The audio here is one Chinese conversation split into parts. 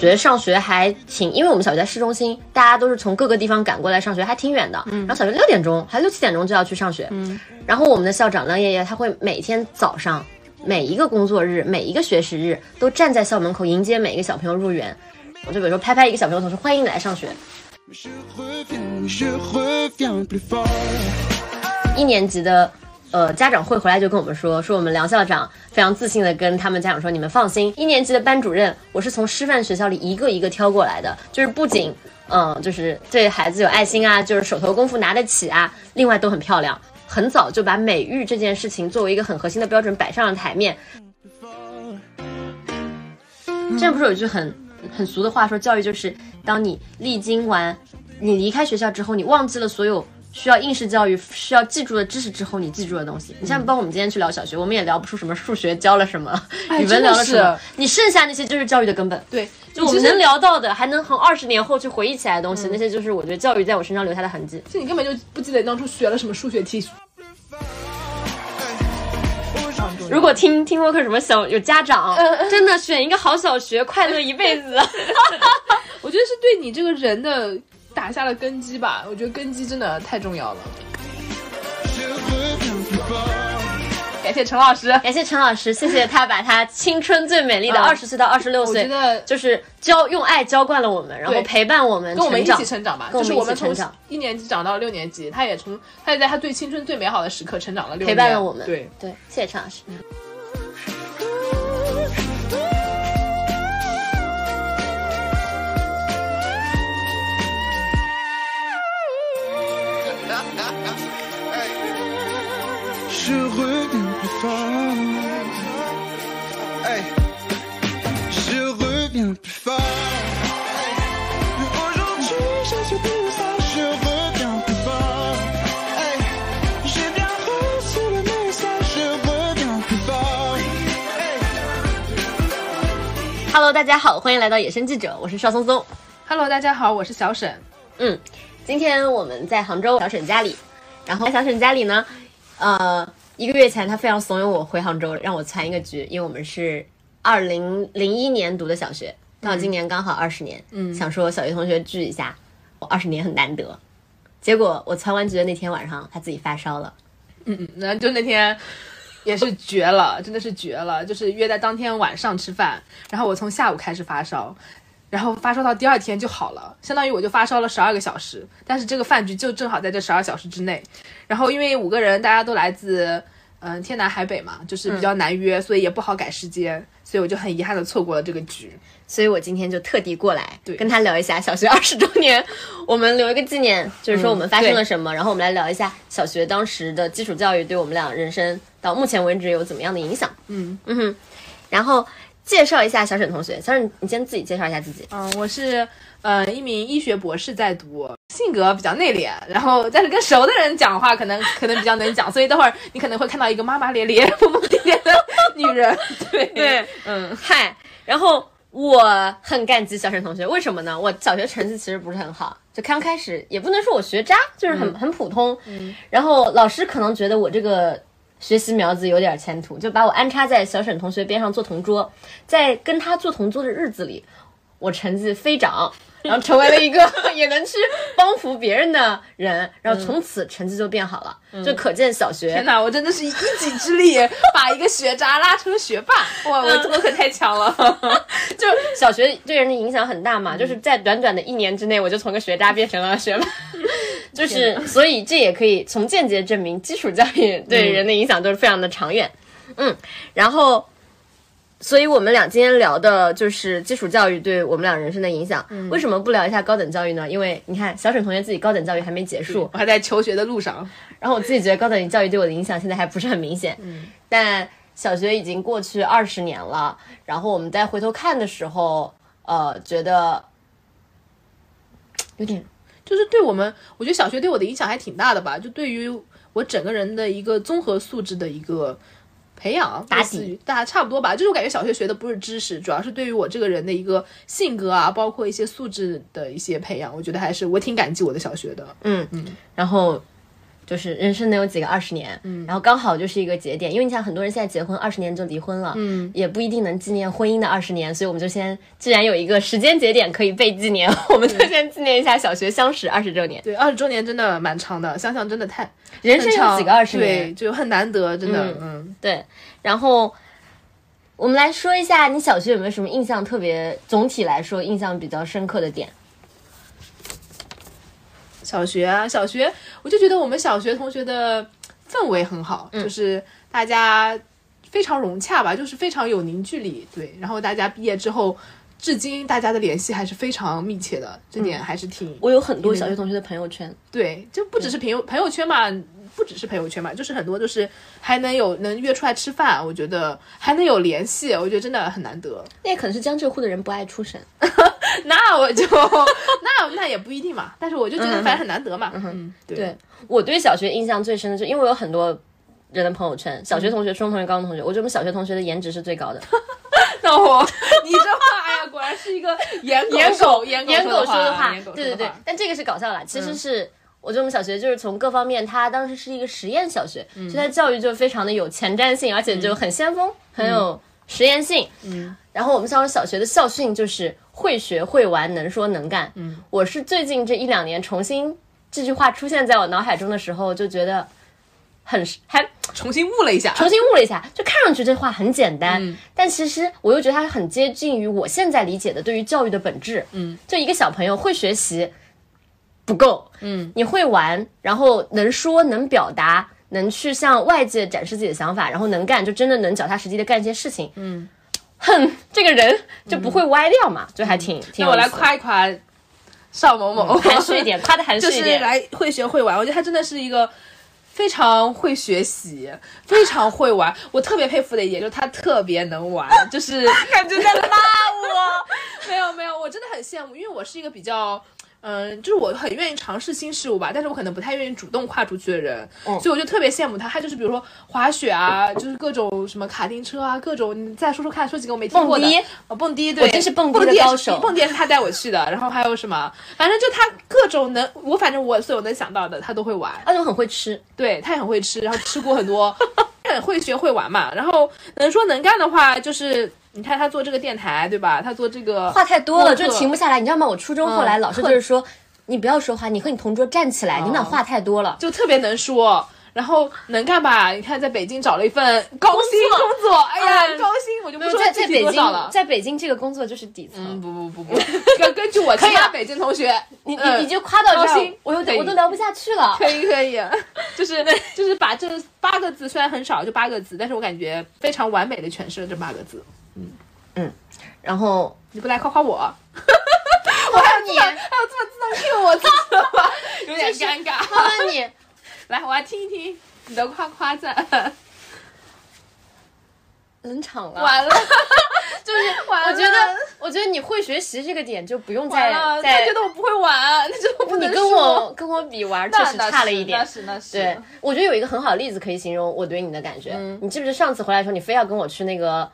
学上学还挺，因为我们小学在市中心，大家都是从各个地方赶过来上学，还挺远的。然后小学六点钟，还六七点钟就要去上学。然后我们的校长梁爷爷他会每天早上，每一个工作日，每一个学时日，都站在校门口迎接每一个小朋友入园。我就比如说拍拍一个小朋友头说欢迎你来上学。一年级的。呃，家长会回来就跟我们说，说我们梁校长非常自信的跟他们家长说，你们放心，一年级的班主任我是从师范学校里一个一个挑过来的，就是不仅，嗯，就是对孩子有爱心啊，就是手头功夫拿得起啊，另外都很漂亮，很早就把美育这件事情作为一个很核心的标准摆上了台面。这不是有一句很很俗的话说，教育就是当你历经完，你离开学校之后，你忘记了所有。需要应试教育需要记住的知识之后，你记住的东西。你像包括我们今天去聊小学，我们也聊不出什么数学教了什么，语文聊了什么。你剩下那些就是教育的根本。对，就我们能聊到的，还能从二十年后去回忆起来的东西，那些就是我觉得教育在我身上留下的痕迹。就你根本就不记得当初学了什么数学题。如果听听播客什么小有家长，真的选一个好小学，快乐一辈子。我觉得是对你这个人的。打下了根基吧，我觉得根基真的太重要了。感谢陈老师，感谢陈老师，谢谢他把他青春最美丽的二十岁到二十六岁，我觉得就是教用爱浇灌了我们，然后陪伴我们，跟我们一起成长吧，就是我们成长。一年级长到六年级，他也从他也在他最青春最美好的时刻成长了六陪伴了我们，对。对，谢谢陈老师。Hello，大家好，欢迎来到野生记者，我是邵松松。Hello，大家好，我是小沈。嗯，今天我们在杭州小沈家里，然后在小沈家里呢，呃，一个月前他非常怂恿我回杭州，让我参一个局，因为我们是二零零一年读的小学，到今年刚好二十年，嗯，想说小学同学聚一下，我二十年很难得。结果我参完局的那天晚上，他自己发烧了。嗯嗯，然后就那天。也是绝了，真的是绝了！就是约在当天晚上吃饭，然后我从下午开始发烧，然后发烧到第二天就好了，相当于我就发烧了十二个小时。但是这个饭局就正好在这十二小时之内，然后因为五个人大家都来自嗯天南海北嘛，就是比较难约，所以也不好改时间，所以我就很遗憾的错过了这个局。所以我今天就特地过来，对，跟他聊一下小学二十周年，我们留一个纪念，就是说我们发生了什么，然后我们来聊一下小学当时的基础教育对我们俩人生到目前为止有怎么样的影响。嗯嗯哼，然后介绍一下小沈同学，小沈，你先自己介绍一下自己。嗯，我是呃一名医学博士在读，性格比较内敛，然后但是跟熟的人讲话可能可能比较能讲，所以待会儿你可能会看到一个骂骂咧咧、疯疯癫癫的女人。对对，嗯，嗨，然后。我很感激小沈同学，为什么呢？我小学成绩其实不是很好，就刚开始也不能说我学渣，就是很很普通。嗯，然后老师可能觉得我这个学习苗子有点前途，就把我安插在小沈同学边上做同桌，在跟他做同桌的日子里，我成绩飞涨。然后成为了一个 也能去帮扶别人的人，然后从此成绩就变好了，就可见小学。天哪，我真的是一己之力 把一个学渣拉成了学霸，哇，我我可太强了！就小学对人的影响很大嘛，就是在短短的一年之内，我就从个学渣变成了学霸，就是所以这也可以从间接证明基础教育对人的影响都是非常的长远。嗯，然后。所以我们俩今天聊的就是基础教育对我们俩人生的影响。为什么不聊一下高等教育呢？因为你看，小沈同学自己高等教育还没结束，我 还在求学的路上。然后我自己觉得高等教育对我的影响现在还不是很明显。嗯。但小学已经过去二十年了，然后我们再回头看的时候，呃，觉得有点，就是对我们，我觉得小学对我的影响还挺大的吧。就对于我整个人的一个综合素质的一个。培养打底，大家差不多吧。就是我感觉小学学的不是知识，主要是对于我这个人的一个性格啊，包括一些素质的一些培养。我觉得还是我挺感激我的小学的。嗯嗯。然后就是人生能有几个二十年，嗯，然后刚好就是一个节点，因为你想很多人现在结婚二十年就离婚了，嗯，也不一定能纪念婚姻的二十年，所以我们就先既然有一个时间节点可以被纪念，我们就先纪念一下小学相识二十周年。对，二十周年真的蛮长的，想想真的太人生有几个二十对，年？就很难得，真的，嗯，对，然后我们来说一下你小学有没有什么印象特别，总体来说印象比较深刻的点？小学啊，小学，我就觉得我们小学同学的氛围很好，就是大家非常融洽吧，就是非常有凝聚力，对。然后大家毕业之后，至今大家的联系还是非常密切的，这点还是挺、我有很多小学同学的朋友圈，对，就不只是朋友朋友圈嘛，不只是朋友圈嘛，就是很多就是还能有能约出来吃饭，我觉得还能有联系，我觉得真的很难得。那也可能是江浙沪的人不爱出省。那我就 那那也不一定嘛，但是我就觉得反正很难得嘛，嗯，对对我对小学印象最深的，就因为我有很多人的朋友圈，小学同学、初中同学、高中同学，我觉得我们小学同学的颜值是最高的。那我你这话，哎呀，果然是一个颜颜狗颜颜狗说的话，对对对，但这个是搞笑啦，其实是。我觉得我们小学就是从各方面，它当时是一个实验小学，所以它教育就非常的有前瞻性，而且就很先锋，很有实验性。嗯，然后我们当时小学的校训就是会学会玩，能说能干。嗯，我是最近这一两年重新这句话出现在我脑海中的时候，就觉得很还重新悟了一下，重新悟了一下，就看上去这话很简单，嗯。但其实我又觉得它很接近于我现在理解的对于教育的本质。嗯，就一个小朋友会学习不够，嗯，你会玩，然后能说能表达，能去向外界展示自己的想法，然后能干，就真的能脚踏实地的干一些事情。嗯，哼，这个人就不会歪掉嘛，就还挺挺那我来。夸一夸邵某某，含蓄一点，夸的含蓄就是一点。来会学会玩，我觉得他真的是一个非常会学习、非常会玩。我特别佩服的一点就是他特别能玩，就是 感觉在拉我。没有没有，我真的很羡慕，因为我是一个比较。嗯，就是我很愿意尝试新事物吧，但是我可能不太愿意主动跨出去的人，嗯所以我就特别羡慕他。他就是比如说滑雪啊，就是各种什么卡丁车啊，各种你再说说看，说几个我没听过的。蹦迪哦，蹦迪，对，我真是蹦迪的高手蹦迪也是他带我去的，然后还有什么，反正就他各种能，我反正我所有能想到的他都会玩。而且我很会吃，对他也很会吃，然后吃过很多，很会学会玩嘛。然后能说能干的话，就是你看他做这个电台，对吧？他做这个话太多了，就停不下来。你知道吗？我初中后来嗯老师就是说，你不要说话，你和你同桌站起来，你们俩话太多了。就特别能说。然后能干吧？你看，在北京找了一份高薪工作工作，哎呀，嗯高薪我就不说在在北京。在北京这个工作就是底层。嗯，不不不不，根根据我其以了他北京同学，你你嗯你就夸到这儿高薪，我有可以点我都聊不下去了。可以可以，就是就是把这八个字虽然很少，就八个字，但是我感觉非常完美的诠释了这八个字。然后你不来夸夸我？我问你，还有这么自动 Q 我自己的吗？有点尴尬。我问你，来，我来听一听你的夸夸赞。冷场了。完了，就是我觉得，我觉得你会学习这个点就不用再完了，他再觉得我不会玩，那就不你跟我跟我比玩确实差了一点那。是那是。对，我觉得有一个很好的例子可以形容我对你的感觉。嗯你记不记得上次回来的时候，你非要跟我去那个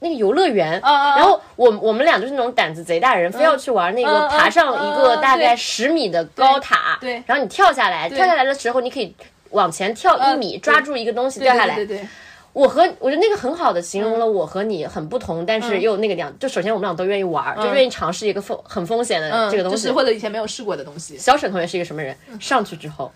那个游乐园，然后我我们俩就是那种胆子贼大的人，非要去玩那个爬上一个大概对。十米的高塔，对。对然后你跳下来，跳下来的时候你可以往前跳一嗯米，对抓住一个东西对掉下来。对对对，我和我觉得那个很好的形容了我和你很不同，但是又那个两，就首先我们俩都愿意玩，就愿意尝试一个风很风险的嗯，这个东西。就是。或者以前没有试过的东西。小沈同学是一个什么人？上去之后，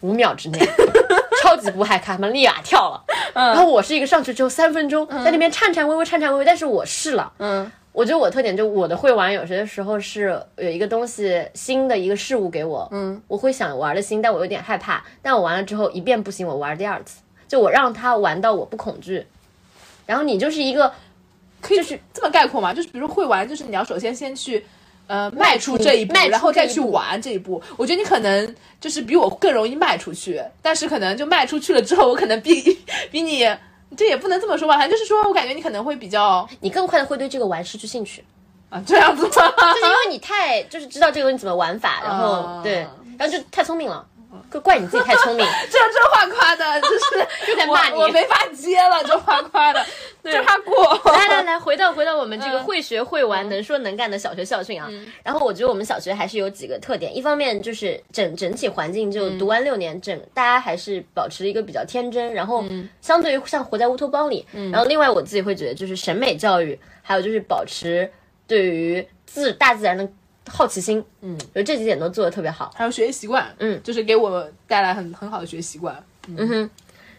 五秒之内，超级不害怕，嘛立马跳了。然后我是一个上去之后三分钟在那边颤颤巍巍、颤颤巍巍，但是我试了。嗯我觉得我特点就我的会玩，有些时候是有一个东西新的一个事物给我，嗯，我会想玩的新，但我有点害怕。但我玩了之后一遍不行，我玩第二次，就我让他玩到我不恐惧。然后你就是一个可以就是这么概括嘛？就是比如说会玩，就是你要首先先去。呃，迈出这一步，然后再去玩这一步。我觉得你可能就是比我更容易迈出去，但是可能就迈出去了之后，我可能比比你，这也不能这么说吧，反正就是说我感觉你可能会比较你更快的会对这个玩失去兴趣。啊这样子吗？就是因为你太就是知道这个东西怎么玩法，然后、嗯对，然后就太聪明了。怪怪你自己太聪明，这这话夸的，就是 有点骂你我，我没法接了，这话夸的，这话过。来来 来，回到回到我们这个嗯会学会玩、能说能干的小学校训啊。然后我觉得我们小学还是有几个特点，一方面就是整整体环境，就读完六年，整大家还是保持一个比较天真，然后相对于像活在乌托邦里。然后另外我自己会觉得，就是审美教育，还有就是保持对于自大自然的好奇心，嗯，就这几点都做的特别好。还有学习习惯，嗯，就是给我带来很很好的学习习惯。嗯。哼。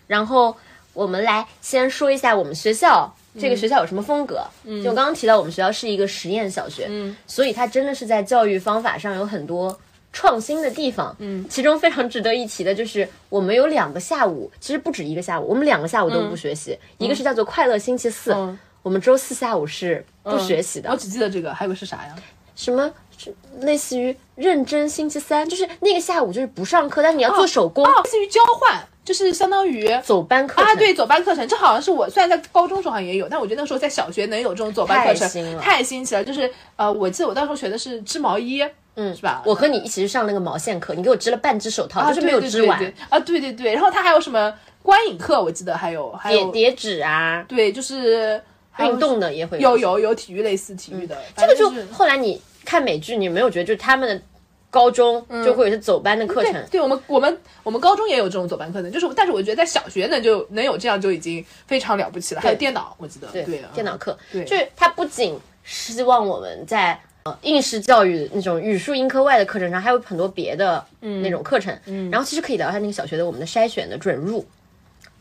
然后我们来先说一下我们学校。这个学校有什么风格？嗯。就我刚刚提到，我们学校是一个实验小学，嗯。所以它真的是在教育方法上有很多创新的地方。嗯，其中非常值得一提的就是，我们有两个下午，其实不止一个下午，我们两个下午都不学习，一个是叫做快乐星期四，嗯。我们周四下午是不学习的，我只记得这个，还有个是啥呀？什么？是类似于认真星期三，就是那个下午就是不上课，但你要做手工，哦，类似于交换，就是相当于走班课程。啊，对，走班课程，这好像是我虽然在高中时候好像也有，但我觉得那时候在小学能有这种走班课程，太新了太新奇了。就是呃，我记得我当时学的是织毛衣，嗯，是吧？我和你一起去上那个毛线课，你给我织了半只手套，啊，就是没有织完。对对对啊，对对对。然后他还有什么观影课，我记得还有还有叠叠纸啊，对，就是运动的也会有有有体育类似体育的，这个就后来你看美剧，你有没有觉得就是他们的高中就会有走班的课程？对，对我们我们我们高中也有这种走班课程，就是但是我觉得在小学能就能有这样就已经非常了不起了。还有电脑，我记得对啊电脑课，对就是他不仅希望我们在呃应试教育那种语数英科外的课程上，还有很多别的那种课程。嗯，然后其实可以聊一下那个小学的我们的筛选的准入，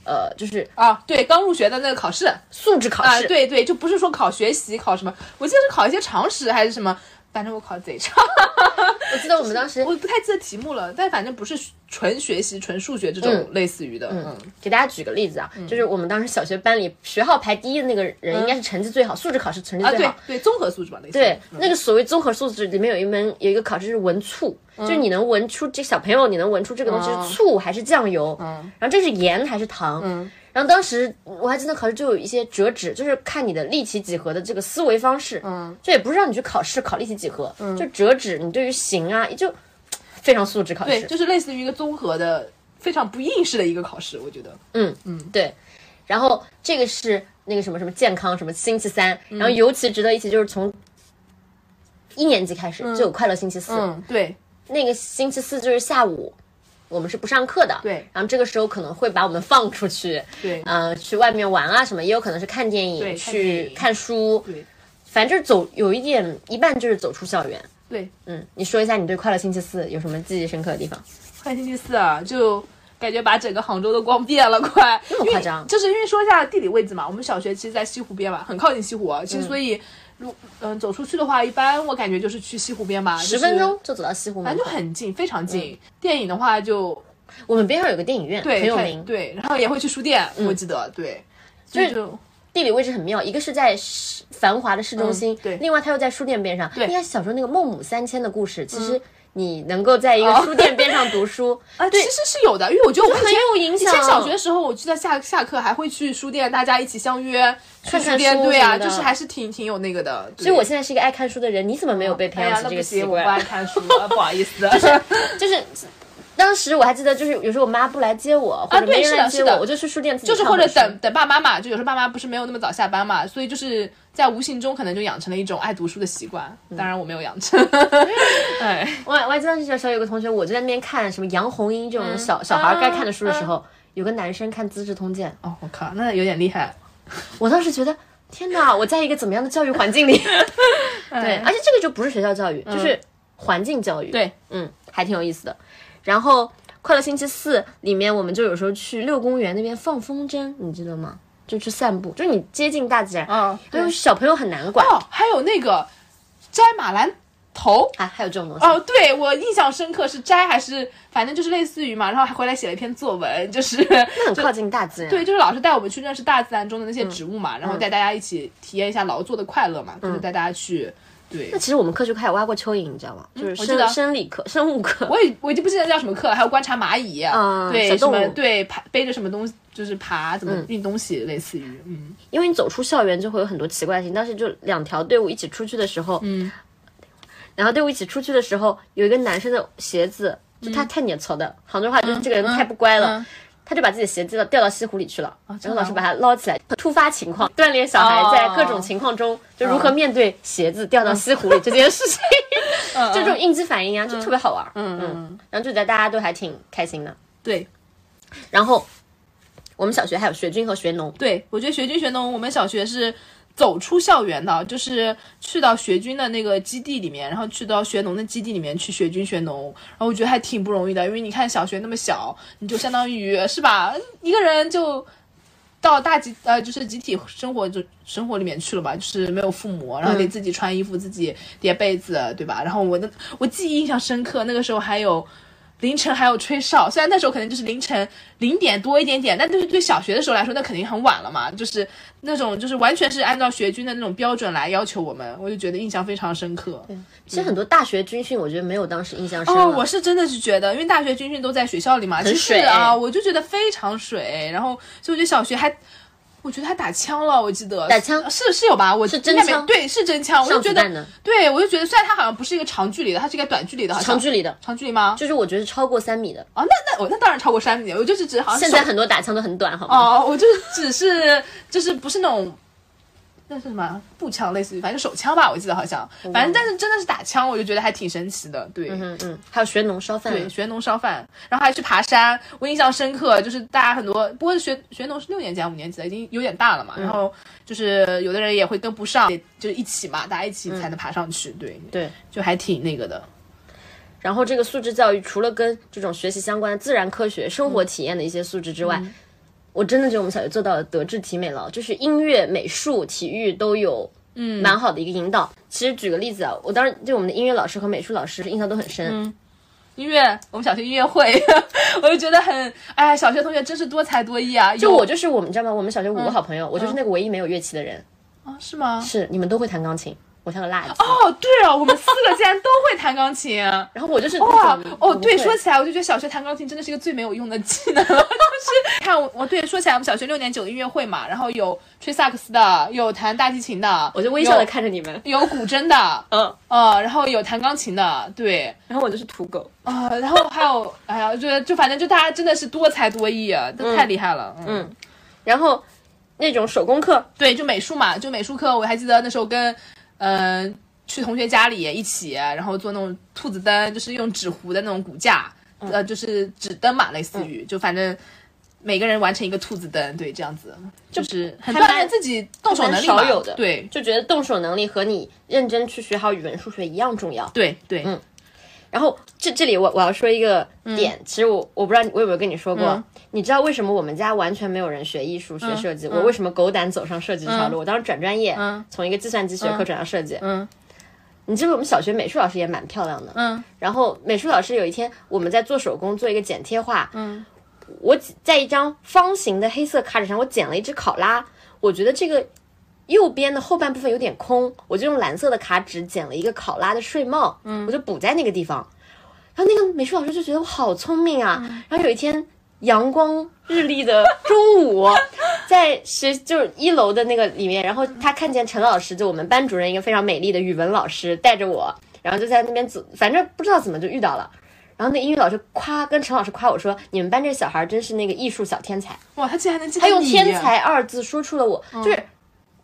呃，就是啊，对，刚入学的那个考试素质考啊，试。对对，就不是说考学习考什么，我记得是考一些常识还是什么，反正我考的贼差，我记得我们当时我不太记得题目了，但反正不是纯学习纯数学这种类似于的，嗯给大家举个例子啊，就是我们当时小学班里学号排第一的那个人，应该是成绩最好，素质考试成绩啊，对最好。对，综合素质吧，类似对，嗯。那个所谓综合素质里面有一门有一个考试是闻醋，就是你能闻出这小朋友你能闻出这个东西是醋还是酱油，然后这是盐还是糖，然后当时我还记得考试就有一些折纸，就是看你的立体几何的这个思维方式，嗯，这也不是让你去考试考立体几何，就折纸你对于形啊就非常素质考对，试，就是类似于一个综合的非常不应试的一个考试，我觉得。嗯嗯，对。然后这个是那个什么什么健康什么星期三，然后尤其值得一提就是从一年级开始就有快乐星期四，嗯，对那个星期四就是下午，我们是不上课的。对然后这个时候可能会把我们放出去，对呃，去外面玩啊什么，也有可能是看电影、对去看书，对反正就是走有一点一半就是走出校园。对，嗯，你说一下你对快乐星期四有什么记忆深刻的地方？快乐星期四啊，就感觉把整个杭州都逛遍了，快这么夸张就是因为说一下地理位置嘛，我们小学其实，在西湖边嘛，很靠近西湖啊。其实所以，如嗯走出去的话，一般我感觉就是去西湖边吧，十分钟，就走到西湖门反正就很近，非常近。电影的话就我们边上有个电影院，对很有名。对，然后也会去书店，我记得对，就地理位置很妙，一个是在市繁华的市中心，嗯对。另外它又在书店边上。对。你看小时候那个孟母三迁的故事，其实你能够在一个书店边上读书，啊，其实是有的，因为我觉得我很有影响。以前小学的时候，我记得下下课还会去书店，大家一起相约去看看书店，对啊，就是还是挺挺有那个的。所以我现在是一个爱看书的人，你怎么没有被培养起这个习惯不？爱看书，啊不好意思。就是就是当时我还记得，就是有时候我妈不来接我，或者对没人来接我，是的我就去书店自己就是或者等等爸妈嘛，就有时候爸妈不是没有那么早下班嘛，所以就是在无形中可能就养成了一种爱读书的习惯。当然我没有养成，哎，我还我还记得那小时候有个同学，我就在那边看什么杨红樱这种小、小孩该看的书的时候，有个男生看《资治通鉴》，哦，我靠，那有点厉害。我当时觉得，天哪，我在一个怎么样的教育环境里？对，而且这个就不是学校教育，就是环境教育。对，嗯，还挺有意思的。然后《快乐星期四》里面，我们就有时候去六公园那边放风筝，你知道吗？就去散步，就是你接近大自然。嗯，还有小朋友很难管哦，还有那个摘马兰头。啊，还有这种东西。哦，对我印象深刻是摘还是反正就是类似于嘛，然后还回来写了一篇作文，就是那很 靠近大自然。对，就是老师带我们去认识大自然中的那些植物嗯嘛，然后带大家一起体验一下劳作的快乐嘛，就是带大家去。对那，其实我们课就还有挖过蚯蚓，你知道吗？就是生嗯我知道生理课、生物课。我也我已经不记得叫什么课了，还有观察蚂蚁，嗯对，什小动物么对爬背着什么东西，就是爬怎么运东西，类似于嗯因为你走出校园就会有很多奇怪的事情。当时就两条队伍一起出去的时候，嗯，然后队伍一起出去的时候，有一个男生的鞋子就他太粘稠的，杭州话就是这个人太不乖了。嗯他就把自己的鞋子掉到西湖里去了，然后老师把他捞起来。突发情况，锻炼小孩在各种情况中就如何面对鞋子掉到西湖里这件事情，就这种应激反应啊，就特别好玩。嗯嗯，然后就觉得大家都还挺开心的。对然后我们小学还有学军和学农，对，我觉得学军学农，我们小学是走出校园的，就是去到学军的那个基地里面，然后去到学农的基地里面去学军学农，然后我觉得还挺不容易的，因为你看小学那么小，你就相当于是吧，一个人就。到大集呃，就是集体生活就生活里面去了吧，就是没有父母，然后得自己穿衣服，自己叠被子，对吧？然后我的我记忆印象深刻，那个时候还有凌晨还有吹哨，虽然那时候可能就是凌晨零点多一点点，但对对小学的时候来说，那肯定很晚了嘛，就是那种就是完全是按照学军的那种标准来要求我们，我就觉得印象非常深刻。其实很多大学军训，我觉得没有当时印象深哦，我是真的是觉得，因为大学军训都在学校里嘛，其实水啊，我就觉得非常水。然后，所以我觉得小学还，我觉得他打枪了，我记得打枪是是有吧？我是真枪对，是真枪。我就觉得，对我就觉得，虽然他好像不是一个长距离的，他是一个短距离的，好像长距离的，长距离吗？就是我觉得超过三米的。哦，那那我那当然超过三米，我就是指好像现在很多打枪都很短，好吗？哦，我就是只是就是不是那种。那是什么步枪，类似于反正手枪吧，我记得好像，反正但是真的是打枪，我就觉得还挺神奇的，对。嗯嗯，还有学农烧饭，对，学农烧饭，然后还去爬山。我印象深刻，就是大家很多，不过学学农是六年级还是五年级的，已经有点大了嘛。然后就是有的人也会跟不上，就是一起嘛，大家一起才能爬上去。对对，就还挺那个的。然后这个素质教育除了跟这种学习相关的自然科学、生活体验的一些素质之外，我真的觉得我们小学做到了德智体美劳，就是音乐、美术、体育都有。嗯，蛮好的一个引导。其实举个例子啊，我当时对我们的音乐老师和美术老师印象都很深。音乐，我们小学音乐会，我就觉得很，哎，小学同学真是多才多艺啊。就我就是我们，你知道吗？我们小学五个好朋友，我就是那个唯一没有乐器的人。啊，是吗？是你们都会弹钢琴，我像个垃圾。哦，对哦，我们四个竟然都会弹钢琴。然后我就是哇哦，对，说起来，我就觉得小学弹钢琴真的是一个最没有用的技能。就是 看我，我对说起来，我们小学六年级有音乐会嘛，然后有吹萨克斯的，有弹大提琴的，我就微笑的看着你们。有古筝的，嗯，呃，然后有弹钢琴的，对，然后我就是土狗。啊、然后还有，哎呀，我觉得就反正就大家真的是多才多艺啊，都太厉害了，嗯然后那种手工课，对，就美术嘛，就美术课，我还记得那时候跟，嗯、去同学家里一起，然后做那种兔子灯，就是用纸糊的那种骨架，呃，就是纸灯嘛，类似于，就反正每个人完成一个兔子灯，对，这样子，就是很锻炼自己动手能力少有的。对。就觉得动手能力和你认真去学好语文、数学一样重要。对对，嗯。然后这这里我我要说一个点，其实我我不知道我有没有跟你说过，嗯你知道为什么我们家完全没有人学艺术、学设计？我为什么狗胆走上设计这条路？我当时转专业，嗯从一个计算机学科转到设计。嗯你知道我们小学美术老师也蛮漂亮的，嗯然后美术老师有一天我们在做手工做一个剪贴画，嗯，我在一张方形的黑色卡纸上我剪了一只考拉，我觉得这个右边的后半部分有点空，我就用蓝色的卡纸剪了一个考拉的睡帽，嗯，我就补在那个地方，然后那个美术老师就觉得我好聪明啊，然后有一天。阳光日丽的中午，在学就是一楼的那个里面，然后他看见陈老师，就我们班主任一个非常美丽的语文老师，带着我，然后就在那边走，反正不知道怎么就遇到了。然后那英语老师夸跟陈老师夸我说：“你们班这小孩真是那个艺术小天才。哇，他竟然能记”得他用“天才”二字说出了我，就是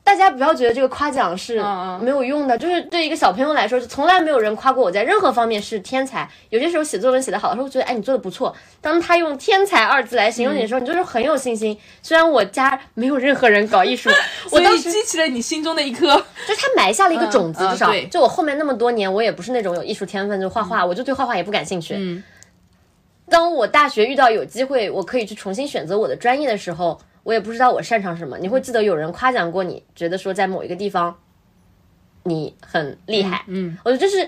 大家不要觉得这个夸奖是嗯没有用的，就是对一个小朋友来说，就从来没有人夸过我在任何方面是天才。有些时候写作文写得好的时候，我觉得哎你做的不错。当他用“天才”二字来形容你的时候，你就是很有信心。虽然我家没有任何人搞艺术，我当时激起了你心中的一颗，就是他埋下了一个种子，至少就我后面那么多年，我也不是那种有艺术天分，就画画，我就对画画也不感兴趣。嗯当我大学遇到有机会，我可以去重新选择我的专业的时候，我也不知道我擅长什么。你会记得有人夸奖过你，觉得说在某一个地方你很厉害。嗯，我觉得这是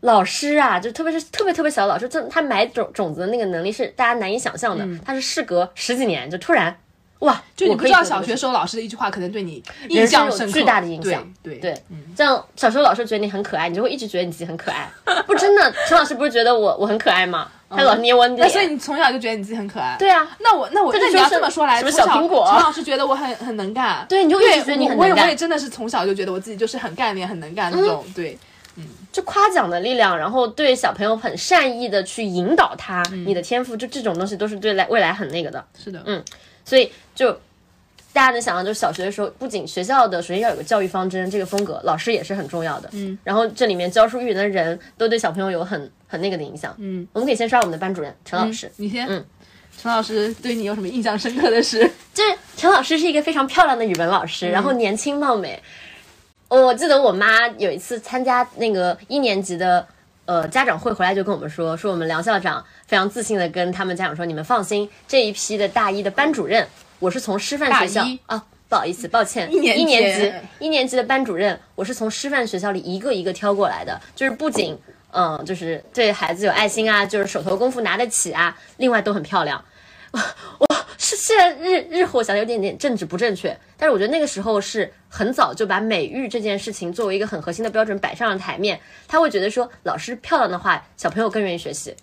老师啊，就特别是特别特别小的老师，这他埋种种子的那个能力是大家难以想象的。他是事隔十几年，就突然哇，就你我不知道小学时候老师的一句话可能对你印象有象深刻，巨大的影响对对，这样小时候老师觉得你很可爱，你就会一直觉得你自己很可爱。不，真的，陈老师不是觉得我我很可爱吗？他老捏我脸那所以。你从小就觉得你自己很可爱。对啊，那我那我那你要这么说来，什么从小小苹果陈老师觉得我很很能干，对，你就一，直觉得你很我我也。我也真的是从小就觉得我自己就是很干练、很能干那种，对，嗯就夸奖的力量，然后对小朋友很善意的去引导他，嗯你的天赋，就这种东西都是对来未来很那个的。是的，嗯所以就大家能想到，就是小学的时候，不仅学校的首先要有个教育方针，这个风格，老师也是很重要的。嗯，然后这里面教书育人的人都对小朋友有很很那个的影响。嗯，我们可以先刷我们的班主任陈老师。你先。嗯，陈老师对你有什么印象深刻的事？就是陈老师是一个非常漂亮的语文老师，然后年轻貌美。我记得我妈有一次参加那个一年级的呃家长会回来，就跟我们说，说我们梁校长非常自信的跟他们家长说，你们放心，这一批的大一的班主任，我是从师范学校啊。不好意思，抱歉，一年级一年级一年级的班主任，我是从师范学校里一个一个挑过来的，就是不仅嗯，就是对孩子有爱心啊，就是手头功夫拿得起啊，另外都很漂亮。我是现在日日后想有点点政治不正确，但是我觉得那个时候是很早就把美育这件事情作为一个很核心的标准摆上了台面。他会觉得说，老师漂亮的话，小朋友更愿意学习。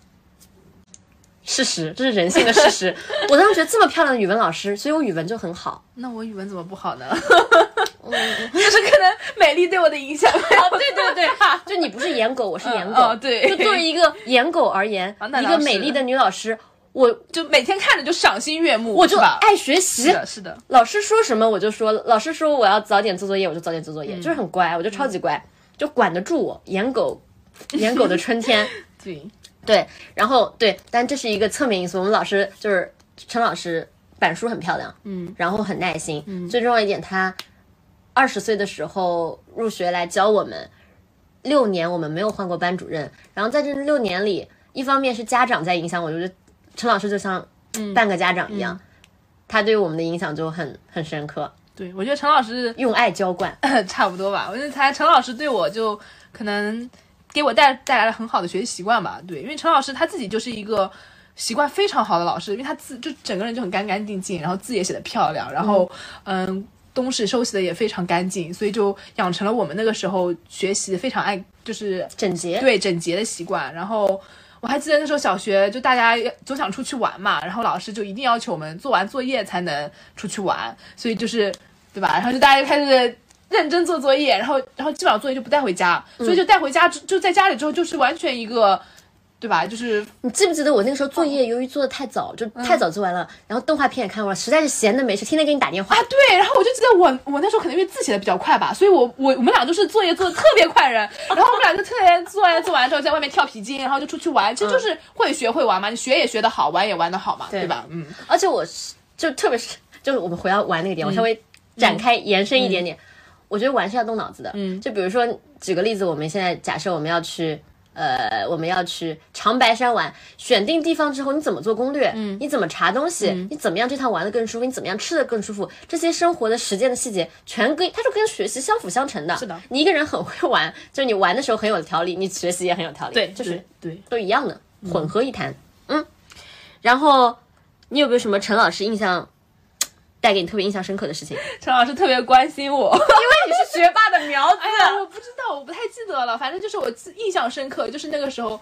事实，这是人性的事实。我当时觉得这么漂亮的语文老师，所以我语文就很好。那我语文怎么不好呢？就是可能美丽对我的影响。对对对，就你不是颜狗，我是颜狗。哦对就作为一个颜狗而言，一个美丽的女老师，我就每天看着就赏心悦目，我就？爱学习。是的，是的，老师说什么我就说，老师说我要早点做作业，我就早点做作业，就是很乖，我就超级乖，就管得住我，颜狗，颜狗的春天。对，对，然后对，但这是一个侧面因素。我们老师就是陈老师，板书很漂亮，嗯，然后很耐心，嗯，最重要一点，他二十岁的时候入学来教我们，六年我们没有换过班主任，然后在这六年里，一方面是家长在影响我，我觉得陈老师就像半个家长一样，他对我们的影响就很很深刻，对我觉得陈老师用爱浇灌，差不多吧。我觉得才陈老师对我就可能给我带带来了很好的学习习惯吧。对，因为陈老师他自己就是一个习惯非常好的老师，因为他字就整个人就很干干净净，然后字也写的漂亮，然后嗯。东西收拾的也非常干净，所以就养成了我们那个时候学习非常爱就是整洁，对整洁的习惯。然后我还记得那时候小学就大家总想出去玩嘛，然后老师就一定要求我们做完作业才能出去玩，所以就是对吧？然后就大家就开始认真做作业，然后然后基本上作业就不带回家，所以就带回家之就在家里之后就是完全一个。对吧？就是你记不记得我那个时候作业，由于做的太早，就太早做完了，然后动画片也看完了，实在是闲的没事，天天给你打电话。啊，对，然后我就记得我我那时候可能因为字写的比较快吧，所以我我我们俩都是作业做的特别快人，然后我们俩就特别做完做完之后在外面跳皮筋，然后就出去玩，其实就是会学会玩嘛，你学也学得好，玩也玩得好嘛，对吧？嗯，而且我是就特别是就是我们回到玩那个点，我稍微展开延伸一点点，我觉得玩是要动脑子的。嗯，就比如说举个例子，我们现在假设我们要去。呃，我们要去长白山玩，选定地方之后，你怎么做攻略？嗯，你怎么查东西？你怎么样这趟玩的更舒服？你怎么样吃的更舒服？这些生活的实践的细节，全跟它就跟学习相辅相成的。是的，你一个人很会玩，就是你玩的时候很有条理，你学习也很有条理。对，就是对，都一样的，混合一谈。嗯，然后你有没有什么陈老师印象带给你特别印象深刻的事情？陈老师特别关心我，因为你是学霸的苗子。哎呀，我不知道，我不太记得了。反正就是我印象深刻，就是那个时候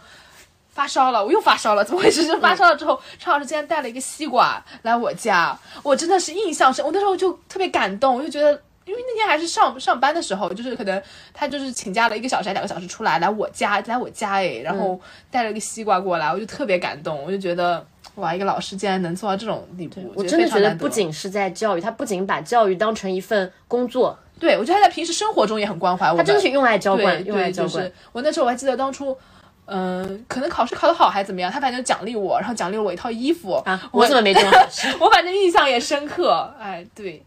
发烧了，我又发烧了，怎么回事？就发烧了之后，陈老师竟然带了一个西瓜来我家，我真的是印象深。我那时候就特别感动，我就觉得，因为那天还是上上班的时候，就是可能他就是请假了一个小时还两个小时出来来我家来我家哎，然后带了个西瓜过来，我就特别感动，我就觉得。哇，一个老师竟然能做到这种地步，我真的觉得得不仅是在教育，他不仅把教育当成一份工作，对我觉得他在平时生活中也很关怀我们。他真的是用爱浇灌，用爱浇灌。就是我那时候我还记得当初，嗯、可能考试考得好还是怎么样，他反正奖励我，然后奖励了我一套衣服啊，我怎么没这么好事？我反正印象也深刻。哎，对，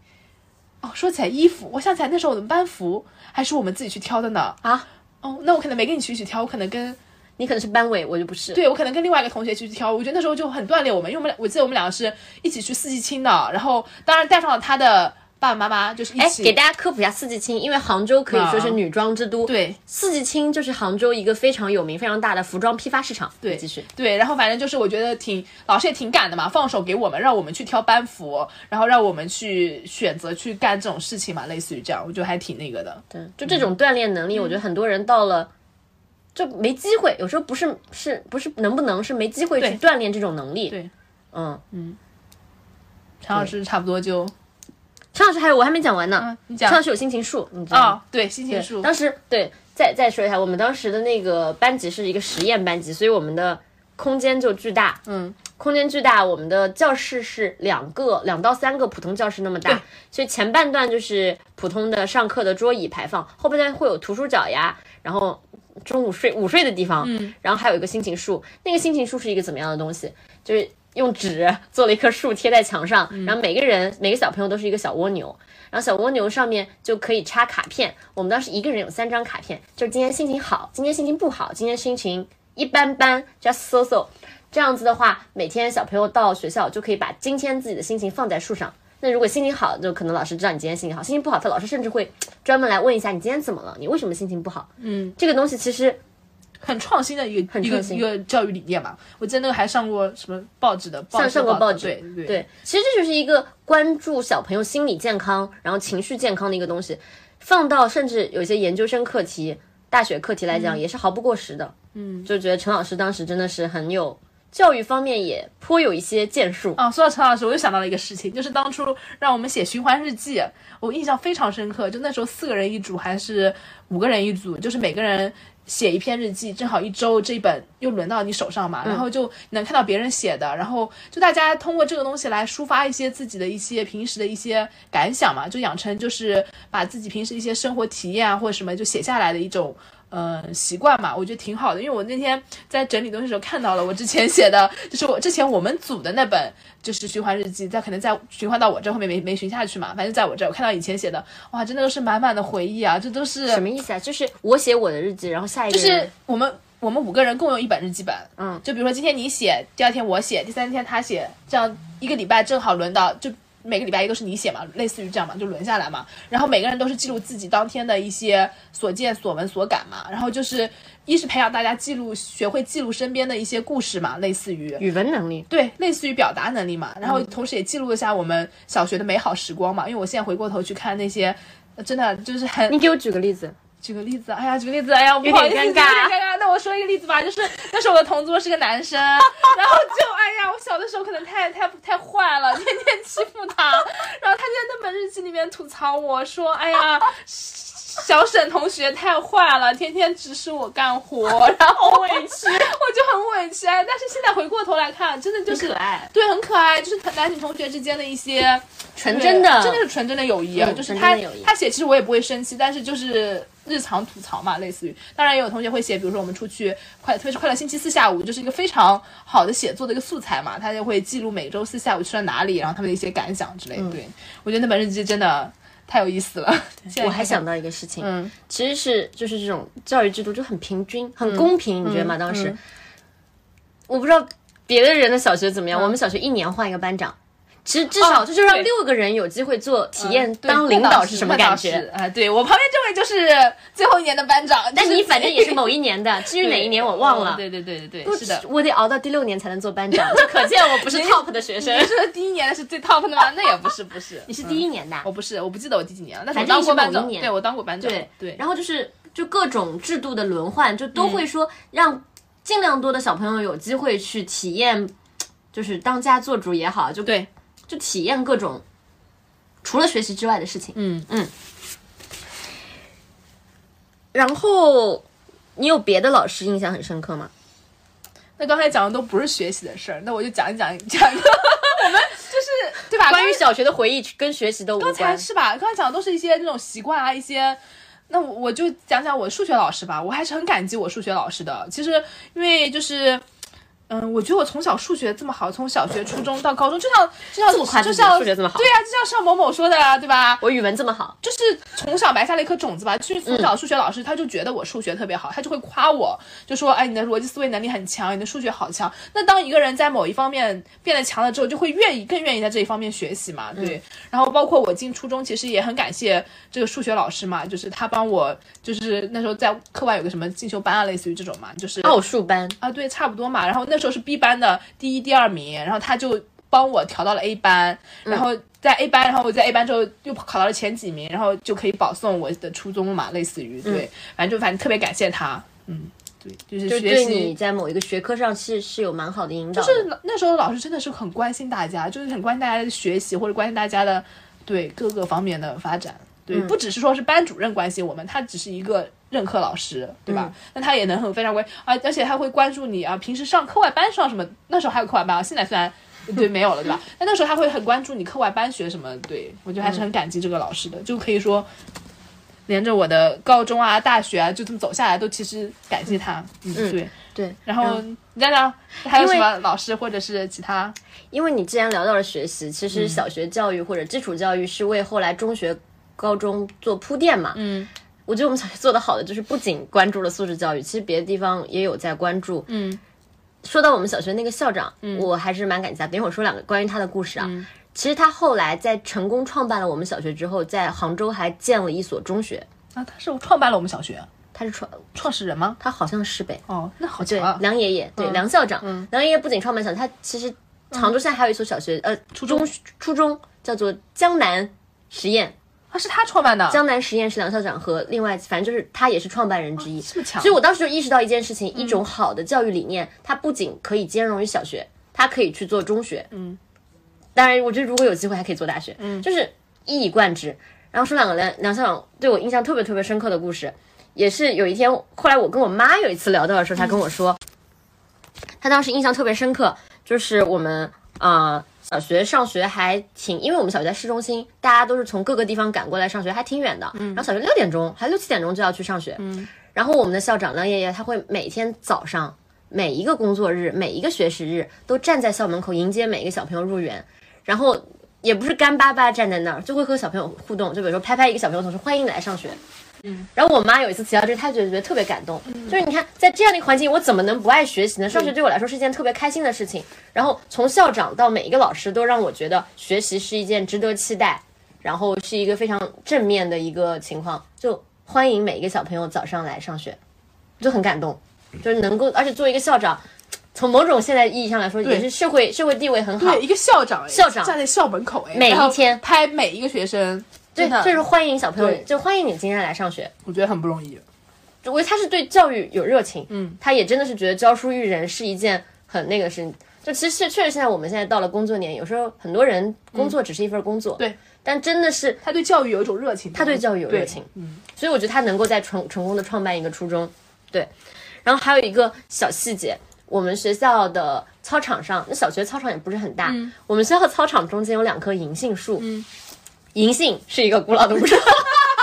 哦，说起来衣服，我想起来那时候我们班服还是我们自己去挑的呢。啊，哦，那我可能没跟你去一起挑，我可能跟你可能是班委，我就不是。对我可能跟另外一个同学去挑，我觉得那时候就很锻炼我们，因为我们俩我记得我们两个是一起去四季青的，然后当然带上了他的爸爸妈妈，就是一哎，起。给大家科普一下四季青，因为杭州可以说是女装之都。对四季青就是杭州一个非常有名、非常大的服装批发市场。对继续。对，然后反正就是我觉得挺老师也挺敢的嘛，放手给我们，让我们去挑班服，然后让我们去选择去干这种事情嘛，类似于这样，我觉得还挺那个的。对，就这种锻炼能力，我觉得很多人到了就没机会，有时候不是是不是能不能是没机会去锻炼这种能力。对，嗯。嗯，陈老师差不多就陈老师还有我还没讲完呢。嗯，你讲。陈老师有心情树，你知道吗？哦，对，心情树，当时对再再说一下，我们当时的那个班级是一个实验班级，所以我们的空间就巨大，嗯，空间巨大，我们的教室是两个两到三个普通教室那么大，所以前半段就是普通的上课的桌椅排放，后半段会有图书角呀，然后中午睡午睡的地方，嗯，然后还有一个心情树，那个心情树是一个怎么样的东西？就是用纸做了一棵树贴在墙上，然后每个人每个小朋友都是一个小蜗牛，然后小蜗牛上面就可以插卡片。我们当时一个人有三张卡片，就是今天心情好，今天心情不好，今天心情一般般，just so so。这样子的话，每天小朋友到学校就可以把今天自己的心情放在树上。那如果心情好，就可能老师知道你今天心情好；心情不好，他老师甚至会专门来问一下你今天怎么了，你为什么心情不好？嗯，这个东西其实很创新的一个一个创新一个教育理念吧。我记得那个还上过什么报纸的，上上过报纸，对对对，其实这就是一个关注小朋友心理健康，然后情绪健康的一个东西，放到甚至有些研究生课题、大学课题来讲，也是毫不过时的。嗯，就觉得陈老师当时真的是很有教育方面也颇有一些建树。啊，说到陈老师，我又想到了一个事情，就是当初让我们写循环日记，我印象非常深刻。就那时候四个人一组还是五个人一组，就是每个人写一篇日记，正好一周这一本又轮到你手上嘛，然后就能看到别人写的，然后就大家通过这个东西来抒发一些自己的一些平时的一些感想嘛，就养成就是把自己平时一些生活体验啊或者什么就写下来的一种。呃，习惯嘛，我觉得挺好的，因为我那天在整理东西的时候看到了我之前写的，就是我之前我们组的那本就是循环日记，在可能在循环到我这后面没没循下去嘛，反正在我这，我看到以前写的，哇，真的都是满满的回忆啊，这都是什么意思啊？就是我写我的日记，然后下一个就是我们我们五个人共用一本日记本，嗯，就比如说今天你写，第二天我写，第三天他写，这样一个礼拜正好轮到就。每个礼拜一都是你写嘛，类似于这样嘛，就轮下来嘛。然后每个人都是记录自己当天的一些所见所闻所感嘛。然后就是一是培养大家记录，学会记录身边的一些故事嘛，类似于语文能力，对，类似于表达能力嘛。然后同时也记录一下我们小学的美好时光嘛。因为我现在回过头去看那些，呃真的就是很你给我举个例子。举个例子，哎呀，举个例子，哎呀，不好意思，有有点点尴尬。那我说一个例子吧，就是那时候我的同桌是个男生，然后就哎呀，我小的时候可能太太太坏了，天天欺负他，然后他就在那本日记里面吐槽我说，哎呀。小沈同学太坏了，天天指使我干活，然后委屈，我就很委屈。哎，但是现在回过头来看，真的就是对，很可爱，就是男女同学之间的一些纯真的真的是纯真的友谊就是他他写，其实我也不会生气，但是就是日常吐槽嘛，类似于。当然也有同学会写，比如说我们出去快，特别是快乐星期四下午，就是一个非常好的写作的一个素材嘛，他就会记录每周四下午去了哪里，然后他们的一些感想之类的。对我觉得那本日记真的太有意思了。我还想到一个事情，嗯，其实是就是这种教育制度就很平均、很公平，你觉得吗？当时、嗯我不知道别的人的小学怎么样，我们小学一年换一个班长，其实至少哦这就让对六个人有机会做体验当领导是什么感觉。啊、对我旁边这位就是最后一年的班长，但是你反正也是某一年的，至于哪一年我忘了。对对对对对，是的。我得熬到第六年才能做班长，就 可见我不是 top 的学生你。说第一年的是最 top 的吗？那也不是，不是。你是第一年的啊，我不是，我不记得我第几年了，但是我反正当过班长，你是某一年对我当过班长，对对。然后就是就各种制度的轮换，就嗯都会说让尽量多的小朋友有机会去体验，就是当家做主也好，就对，就体验各种除了学习之外的事情。嗯嗯。然后你有别的老师印象很深刻吗？那刚才讲的都不是学习的事儿，那我就讲一讲讲一个，我们就是对吧？关于小学的回忆跟学习都无刚才关。是吧？刚才讲的都是一些那种习惯啊，一些。那我我就讲讲我数学老师吧，我还是很感激我数学老师的。其实因为就是，嗯，我觉得我从小数学这么好，从小学、初中到高中，就像就像就像数学这么好对呀、就像上某某说的啊，对吧？我语文这么好，就是从小埋下了一颗种子吧。就是从小数学老师他就觉得我数学特别好，他就会夸我，就说哎你的逻辑思维能力很强，你的数学好强。那当一个人在某一方面变得强了之后，就会愿意更愿意在这一方面学习嘛。对，然后包括我进初中，其实也很感谢这个数学老师嘛，就是他帮我，就是那时候在课外有个什么进修班啊，类似于这种嘛，就是奥数班。啊，对，差不多嘛。然后那时候是 B 班的第一、第二名，然后他就帮我调到了 A 班，然后在 A 班，然后我在 A 班之后又考到了前几名，然后就可以保送我的初中嘛，类似于对，反正就反正特别感谢他，嗯，对，就是学习你在某一个学科上是是有蛮好的引导的。就是那那时候老师真的是很关心大家，就是很关心大家的学习或者关心大家的对各个方面的发展。对，不只是说是班主任关心我们，他只是一个任课老师，对吧？那他也能很非常关啊，而且他会关注你啊，平时上课外班上什么？那时候还有课外班啊，现在虽然对没有了，对吧？但那时候他会很关注你课外班学什么，对我觉得还是很感激这个老师的，就可以说。连着我的高中啊、大学啊，就这么走下来，都其实感谢他。嗯，对对。然后你讲讲还有什么老师或者是其他？因为你既然聊到了学习，其实小学教育或者基础教育是为后来中学、高中做铺垫嘛。嗯，我觉得我们小学做的好的就是不仅关注了素质教育，其实别的地方也有在关注。嗯，说到我们小学那个校长，我还是蛮感激他。等一会儿说两个关于他的故事啊。其实他后来在成功创办了我们小学之后，在杭州还建了一所中学。啊，他是创办了我们小学，他是创创始人吗？他好像是呗。哦，那好对巧啊。梁爷爷，对梁校长，梁爷爷不仅创办小，他其实杭州现在还有一所小学，呃，初中初中叫做江南实验，啊，是他创办的。江南实验室梁校长和另外，反正就是他也是创办人之一。这么强。所以我当时就意识到一件事情，一种好的教育理念，它不仅可以兼容于小学，它可以去做中学。嗯。当然，我觉得如果有机会还可以做大学，嗯，就是一以贯之。然后说两个梁梁校长对我印象特别特别深刻的故事，也是有一天后来我跟我妈有一次聊到的时候，她跟我说，她当时印象特别深刻，就是我们啊小学上学还挺，因为我们小学在市中心，大家都是从各个地方赶过来上学，还挺远的。嗯。然后小学六点钟还六七点钟就要去上学。嗯。然后我们的校长梁爷爷他会每天早上每一个工作日每一个学时日都站在校门口迎接每一个小朋友入园。然后也不是干巴巴站在那儿，就会和小朋友互动，就比如说拍拍一个小朋友，同时欢迎你来上学。嗯，然后我妈有一次提到这个，她觉得觉得特别感动，就是你看在这样的一个环境，我怎么能不爱学习呢？上学对我来说是一件特别开心的事情。然后从校长到每一个老师，都让我觉得学习是一件值得期待，然后是一个非常正面的一个情况，就欢迎每一个小朋友早上来上学，就很感动，就是能够，而且作为一个校长。从某种现在意义上来说，也是社会社会地位很好。对，一个校长，校长站在校门口，哎，每一天拍每一个学生，对，就是欢迎小朋友，就欢迎你今天来上学。我觉得很不容易。我觉得他是对教育有热情，嗯，他也真的是觉得教书育人是一件很那个事。就其实确实现在我们现在到了工作年，有时候很多人工作只是一份工作，对，但真的是他对教育有一种热情，他对教育有热情，嗯，所以我觉得他能够在成成功的创办一个初中，对，然后还有一个小细节。我们学校的操场上，那小学操场也不是很大。我们学校操场中间有两棵银杏树。嗯，银杏是一个古老的物种，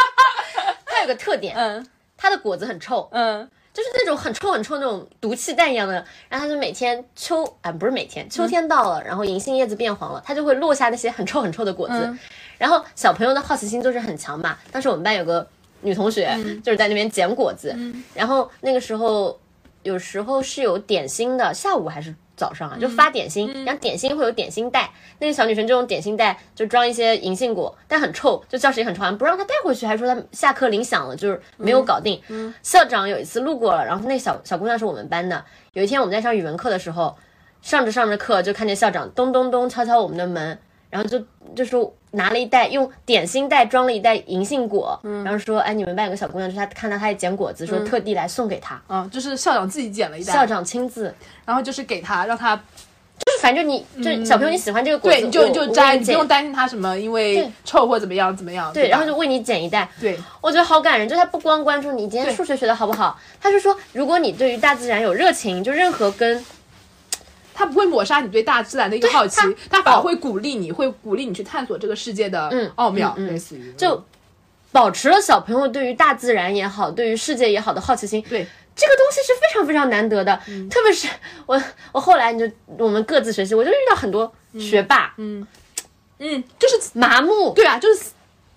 它有个特点，嗯，它的果子很臭，嗯，就是那种很臭很臭那种毒气弹一样的。然后它就每天秋啊不是每天，秋天到了，然后银杏叶子变黄了，它就会落下那些很臭很臭的果子。然后小朋友的好奇心就是很强嘛。当时我们班有个女同学就是在那边捡果子，然后那个时候。有时候是有点心的，下午还是早上啊？就发点心，然后点心会有点心袋，那个小女生就用点心袋就装一些银杏果，但很臭，就教室也很臭，不让她带回去，还说她下课铃响了，就是没有搞定。校长有一次路过了，然后那小小姑娘是我们班的。有一天我们在上语文课的时候，上着上着课就看见校长咚咚咚敲敲我们的门。然后就就说拿了一袋用点心袋装了一袋银杏果，然后说哎你们班有个小姑娘，就她看到她也捡果子，说特地来送给她。嗯，就是校长自己捡了一袋，校长亲自，然后就是给她，让她就是反正你就小朋友你喜欢这个果子，对，你就你就摘，你不用担心它什么因为臭或怎么样怎么样。对，然后就为你捡一袋。对，我觉得好感人，就他不光关注你今天数学学的好不好，他就说如果你对于大自然有热情，就任何跟。他不会抹杀你对大自然的一个好奇，他反而会鼓励你，会鼓励你去探索这个世界的奥妙，类似于就保持了小朋友对于大自然也好，对于世界也好的好奇心。对，这个东西是非常非常难得的，特别是我我后来你就我们各自学习，我就遇到很多学霸，嗯嗯，就是麻木，对啊，就是。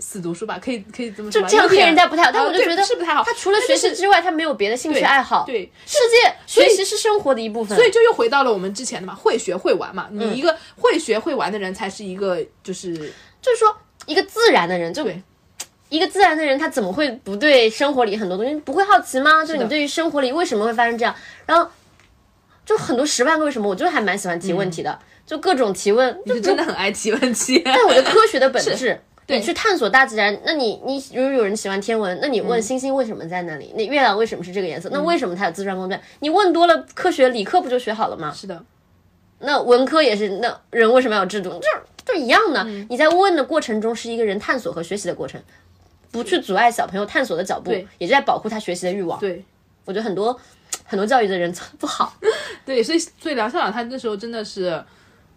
死读书吧，可以可以这么说，就这样黑人家不太好，但我就觉得是不太好。他除了学习之外，他没有别的兴趣爱好。对，世界学习是生活的一部分。所以就又回到了我们之前的嘛，会学会玩嘛。你一个会学会玩的人，才是一个就是就是说一个自然的人，就一个自然的人，他怎么会不对生活里很多东西不会好奇吗？就你对于生活里为什么会发生这样，然后就很多十万个为什么，我就还蛮喜欢提问题的，就各种提问，就真的很爱提问题。但我觉得科学的本质。你去探索大自然，那你你如果有人喜欢天文，那你问星星为什么在那里？那月亮为什么是这个颜色？那为什么它有自转公转？你问多了，科学理科不就学好了吗？是的，那文科也是，那人为什么要有制度？这就一样的。你在问的过程中是一个人探索和学习的过程。不去阻碍小朋友探索的脚步，也是在保护他学习的欲望。对我觉得很多很多教育的人 不好。对，所以所以梁校长他那时候真的是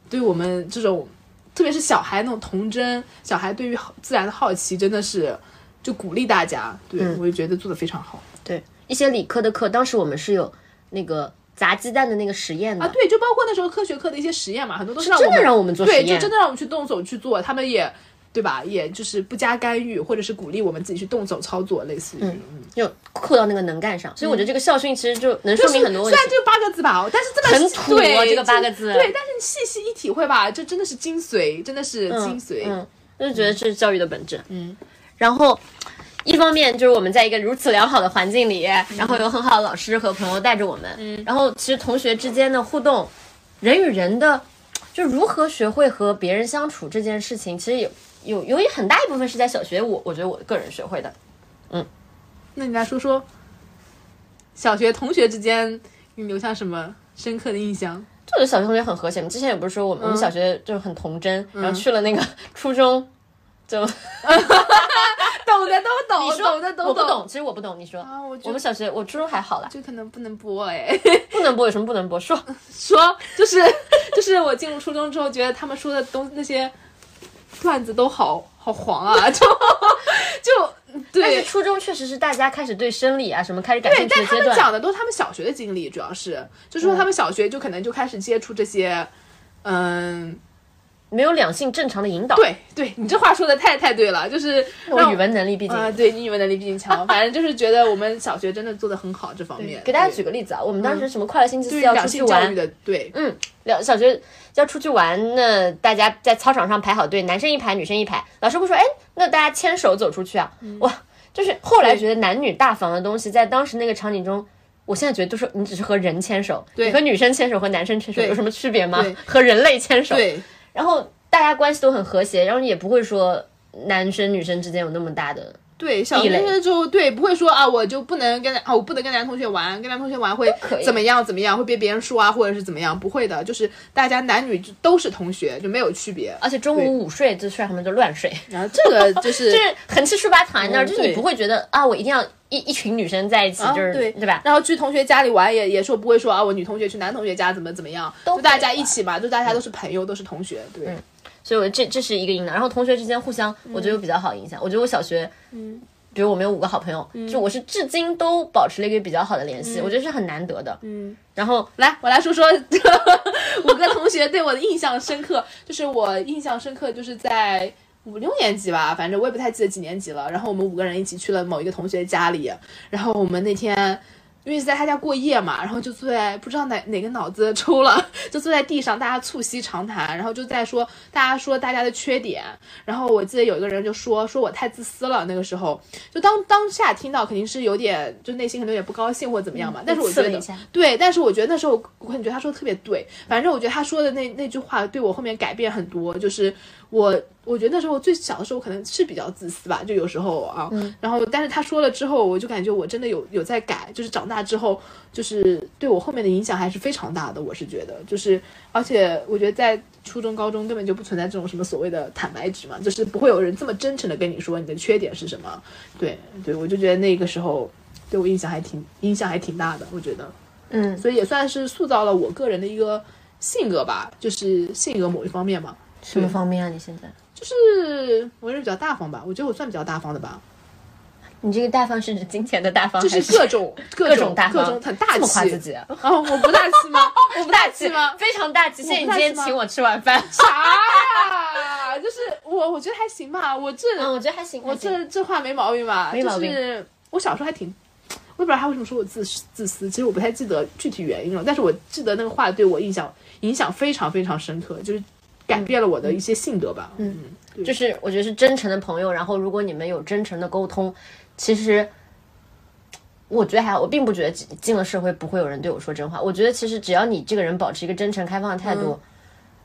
对我们这种，特别是小孩那种童真，小孩对于好自然的好奇，真的是就鼓励大家。对、嗯我就觉得做的非常好对，一些理科的课，当时我们是有那个砸鸡蛋的那个实验的。啊。对，就包括那时候科学课的一些实验嘛，很多都是让真的让我们做实对，就真的让我们去动手去做，他们也。对吧？也就是不加干预，或者是鼓励我们自己去动手操作，类似于。嗯就扣到那个能干上，所以我觉得这个校训其实就能说明很多问题。虽然就八个字吧，但是这么很土对啊这个八个字对，但是你细细一体会吧，这真的是精髓，真的是精髓。嗯，就是觉得这是教育的本质。嗯，然后一方面就是我们在一个如此良好的环境里，然后有很好的老师和朋友带着我们，嗯，然后其实同学之间的互动，人与人的就如何学会和别人相处这件事情，其实有有有一很大一部分是在小学，我我觉得我个人学会的。嗯那你来说说小学同学之间给你留下什么深刻的印象？就是小学同学很和谐。之前也不是说我们、我们小学就是很童真，然后去了那个初中就 懂的都懂，你说懂的都我不懂，其实我不懂。你说、啊。我觉得我们小学我初中还好啦，就可能不能播哎，不能播有什么不能播？说 说就是就是我进入初中之后，觉得他们说的东那些段子都好好黄啊，就就但是。初中确实是大家开始对生理啊什么开始感，兴趣但他们。讲的都是他们小学的经历，主要是就是说他们小学就可能就开始接触这些，嗯，没有两性正常的引导。，对对，你这话说的太太对了，就是我语文能力毕竟。啊、对你语文能力毕竟强，反正就是觉得我们小学真的做的很好这方面。给大家举个例子啊，我们当时什么快乐星期四要出去两性教育玩，的对，嗯，两小学要出去玩，那大家在操场上排好队，男生一排，女生一排，老师会说，哎，那大家牵手走出去啊，哇，就是后来觉得男女大防的东西，在当时那个场景中。我现在觉得都是你只是和人牵手，你和女生牵手和男生牵手有什么区别吗？对？和人类牵手，对。然后大家关系都很和谐，然后也不会说男生女生之间有那么大的对，小学就对不会说啊，我就不能跟啊，我不能跟男同学玩，跟男同学玩会怎么样怎么样，会被别人说啊，或者是怎么样，不会的，就是大家男女就都是同学，就没有区别。而且中午午睡就睡他们就乱睡，然后这个就是 就是横七竖八躺在那儿，嗯就是你不会觉得啊，我一定要一一群女生在一起，就是对对吧？然后去同学家里玩也也说不会说啊，我女同学去男同学家怎么怎么样，都就大家一起嘛，就大家都是朋友，都是同学，对，所以我这这是一个引导。然后同学之间互相，我觉得有比较好的影响。我觉得我小学，嗯，比如我们有五个好朋友，就我是至今都保持了一个比较好的联系，我觉得是很难得的。嗯，然后来，我来说说 五个同学对我的印象深刻，就是我印象深刻就是在。五六年级吧，反正我也不太记得几年级了。然后我们五个人一起去了某一个同学家里，然后我们那天因为是在他家过夜嘛，然后就坐在不知道哪哪个脑子抽了，就坐在地上，大家促膝长谈，然后就在说大家说大家的缺点。然后我记得有一个人就说说我太自私了，那个时候就当当下听到肯定是有点就内心可能有点不高兴或者怎么样嘛。但是我觉得对，但是我觉得那时候我感觉他说的特别对，反正我觉得他说的那那句话对我后面改变很多，就是我我觉得那时候最小的时候可能是比较自私吧，就有时候啊，然后但是他说了之后，我就感觉我真的有有在改，就是长大之后，就是对我后面的影响还是非常大的，我是觉得，就是而且我觉得在初中、高中根本就不存在这种什么所谓的坦白值嘛，就是不会有人这么真诚的跟你说你的缺点是什么，对对，我就觉得那个时候对我印象还挺影响还挺大的，我觉得。嗯，所以也算是塑造了我个人的一个性格吧，就是性格某一方面嘛，什么方面啊？你现在就是我人比较大方吧，我觉得我算比较大方的吧，你这个大方是指金钱的大方，就是还是各种 各各种大方，各种很大这么夸自气。己啊？哦，我不大气吗？我不大气吗？非常大气。谢谢你今天请我吃晚饭。啥呀？就是我，我觉得还行吧。我这，嗯，我觉得还行，我这这话没毛病吧？没毛病就是我小时候还挺，我也不知道他为什么说我自自私，其实我不太记得具体原因了。但是我记得那个话对我印象影响非常非常深刻，就是改变了我的一些性格吧。嗯，对就是我觉得是真诚的朋友，然后如果你们有真诚的沟通，其实我觉得还好，我并不觉得进进了社会不会有人对我说真话。我觉得其实只要你这个人保持一个真诚开放的态度，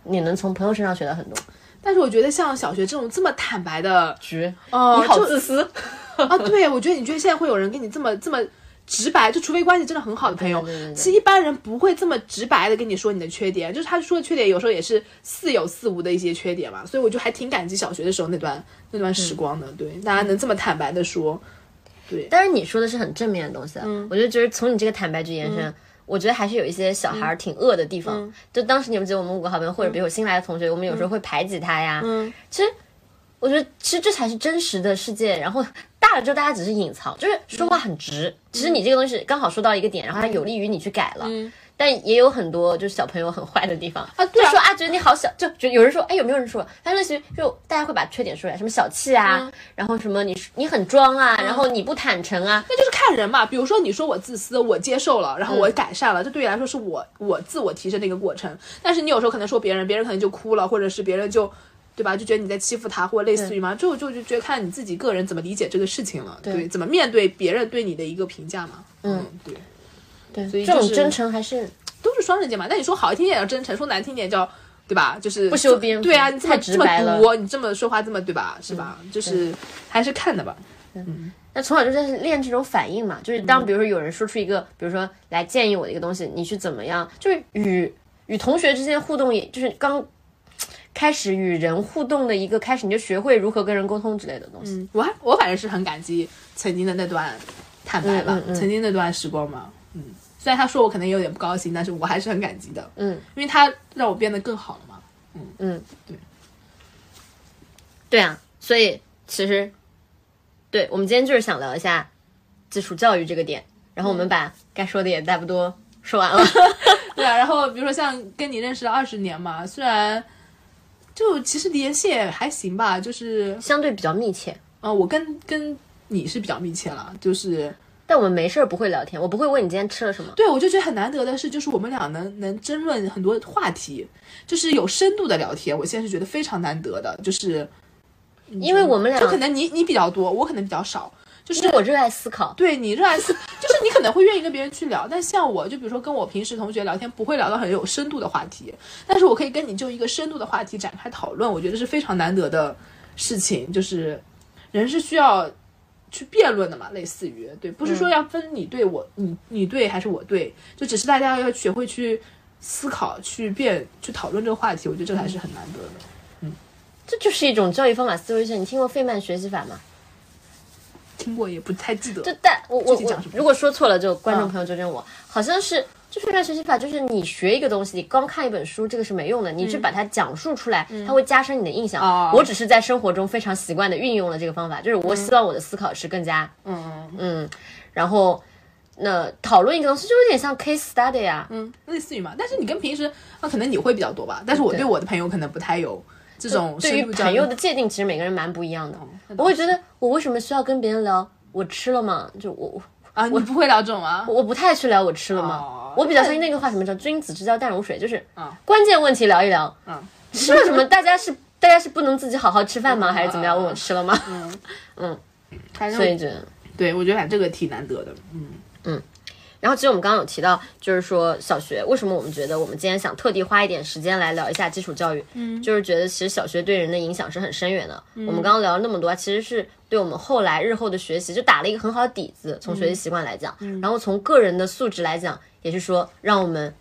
你能从朋友身上学到很多。但是我觉得像小学这种这么坦白的，绝，哦、你好自私。啊！对，我觉得你觉得现在会有人跟你这么这么直白，就除非关系真的很好的朋友，对对对对其实一般人不会这么直白的跟你说你的缺点，就是他说的缺点有时候也是似有似无的一些缺点嘛，所以我就还挺感激小学的时候那段那段时光的，对，大家能这么坦白的说，对，但是你说的是很正面的东西，我觉得就是从你这个坦白去延伸。我觉得还是有一些小孩儿挺恶的地方，嗯。就当时你们记得我们五个好朋友，或者比如新来的同学，我们有时候会排挤他呀。嗯，其实我觉得，其实这才是真实的世界。然后大了之后，大家只是隐藏，就是说话很直。其实你这个东西刚好说到一个点，然后它有利于你去改了。但也有很多就是小朋友很坏的地方啊对啊就说啊，觉得你好小，就就有人说，哎，有没有人说？他说其实就大家会把缺点说出来，什么小气啊，嗯然后什么你你很装啊，然后你不坦诚啊，那就是看人嘛。比如说你说我自私，我接受了，然后嗯我改善了，这对你来说是我我自我提升的一个过程。但是你有时候可能说别人，别人可能就哭了，或者是别人就。对吧？就觉得你在欺负他，或者类似于嘛，这我就就觉得看你自己个人怎么理解这个事情了，对，怎么面对别人对你的一个评价嘛，嗯，对，对，所以就是这种真诚还是都是双刃剑嘛。那你说好听点叫真诚，说难听点叫对吧？就是不修边幅对啊，你这么太直这么白了你这么说话这么对吧？是吧？就是还是看的吧。嗯那从小就在练这种反应嘛，就是当比如说有人说出一个，比如说来建议我的一个东西，你去怎么样，就是与与同学之间互动，也就是刚开始与人互动的一个开始，你就学会如何跟人沟通之类的东西。嗯，我还我反正是很感激曾经的那段坦白吧，嗯嗯嗯曾经那段时光嘛。嗯，虽然他说我可能有点不高兴，但是我还是很感激的。嗯，因为他让我变得更好了嘛。嗯嗯，对，对啊，所以其实，对我们今天就是想聊一下基础教育这个点，然后我们把该说的也差不多说完了。对啊，然后比如说像跟你认识了二十年嘛，虽然就其实联系也还行吧，就是相对比较密切，呃，我跟跟你是比较密切了，就是但我们没事儿不会聊天，我不会问你今天吃了什么。对我就觉得很难得的是，就是我们俩能能争论很多话题，就是有深度的聊天，我现在是觉得非常难得的，就是因为我们俩就可能你你比较多，我可能比较少，就是我热爱思考，对你热爱思，就是你可能会愿意跟别人去聊，但像我就比如说跟我平时同学聊天，不会聊到很有深度的话题，但是我可以跟你就一个深度的话题展开讨论，我觉得是非常难得的事情，就是人是需要去辩论的嘛，类似于对，不是说要分你对我，你你对还是我对，就只是大家要学会去思考、去辩、去讨论这个话题，我觉得这个还是很难得的。嗯这就是一种教育方法思维线。你听过费曼学习法吗？听过也不太记得，就但我我我如果说错了，就观众嗯朋友纠正我。好像是就费曼学习法，就是你学一个东西，你光看一本书，这个是没用的，你去把它讲述出来，它会加深你的印象。我只是在生活中非常习惯的运用了这个方法，就是我希望我的思考是更加嗯。嗯，然后那讨论一个东西就有点像 case study 啊，嗯，类似于嘛。但是你跟平时啊，可能你会比较多吧，但是我对我的朋友可能不太有这种对于朋友的界定，其实每个人蛮不一样的。我会觉得，我为什么需要跟别人聊我吃了吗？就我我啊，你不会聊这种啊？我不太去聊我吃了吗？哦我比较相信那个话，什么叫君子之交淡如水，就是嗯关键问题聊一聊。嗯吃了什么？大家是大家是不能自己好好吃饭吗？还是怎么样？问我吃了吗？嗯嗯所以觉得。对我觉得反正这个挺难得的。嗯嗯，然后其实我们刚刚有提到，就是说小学为什么我们觉得我们今天想特地花一点时间来聊一下基础教育，嗯，就是觉得其实小学对人的影响是很深远的。我们刚刚聊了那么多，其实是对我们后来日后的学习就打了一个很好的底子。从学习习惯来讲，然后从个人的素质来讲，也是说让我们。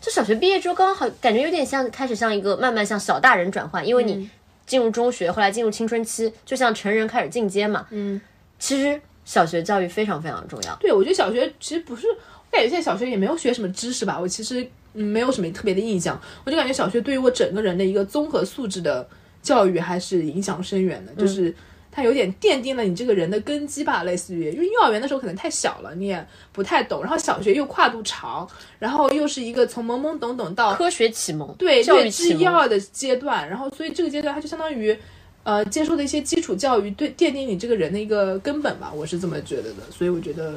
就小学毕业之后，刚刚好感觉有点像开始像一个慢慢向小大人转换，因为你进入中学，后来进入青春期，就像成人开始进阶嘛。嗯，其实小学教育非常非常重要。对，我觉得小学其实不是，我感觉现在小学也没有学什么知识吧。我其实嗯没有什么特别的印象，我就感觉小学对于我整个人的一个综合素质的教育还是影响深远的，就是。它有点奠定了你这个人的根基吧，类似于，因为幼儿园的时候可能太小了，你也不太懂，然后小学又跨度长，然后又是一个从懵懵懂懂到科学启蒙，对教育略知，一二的阶段，然后所以这个阶段它就相当于，呃，接受的一些基础教育，对奠定你这个人的一个根本吧，我是这么觉得的。所以我觉得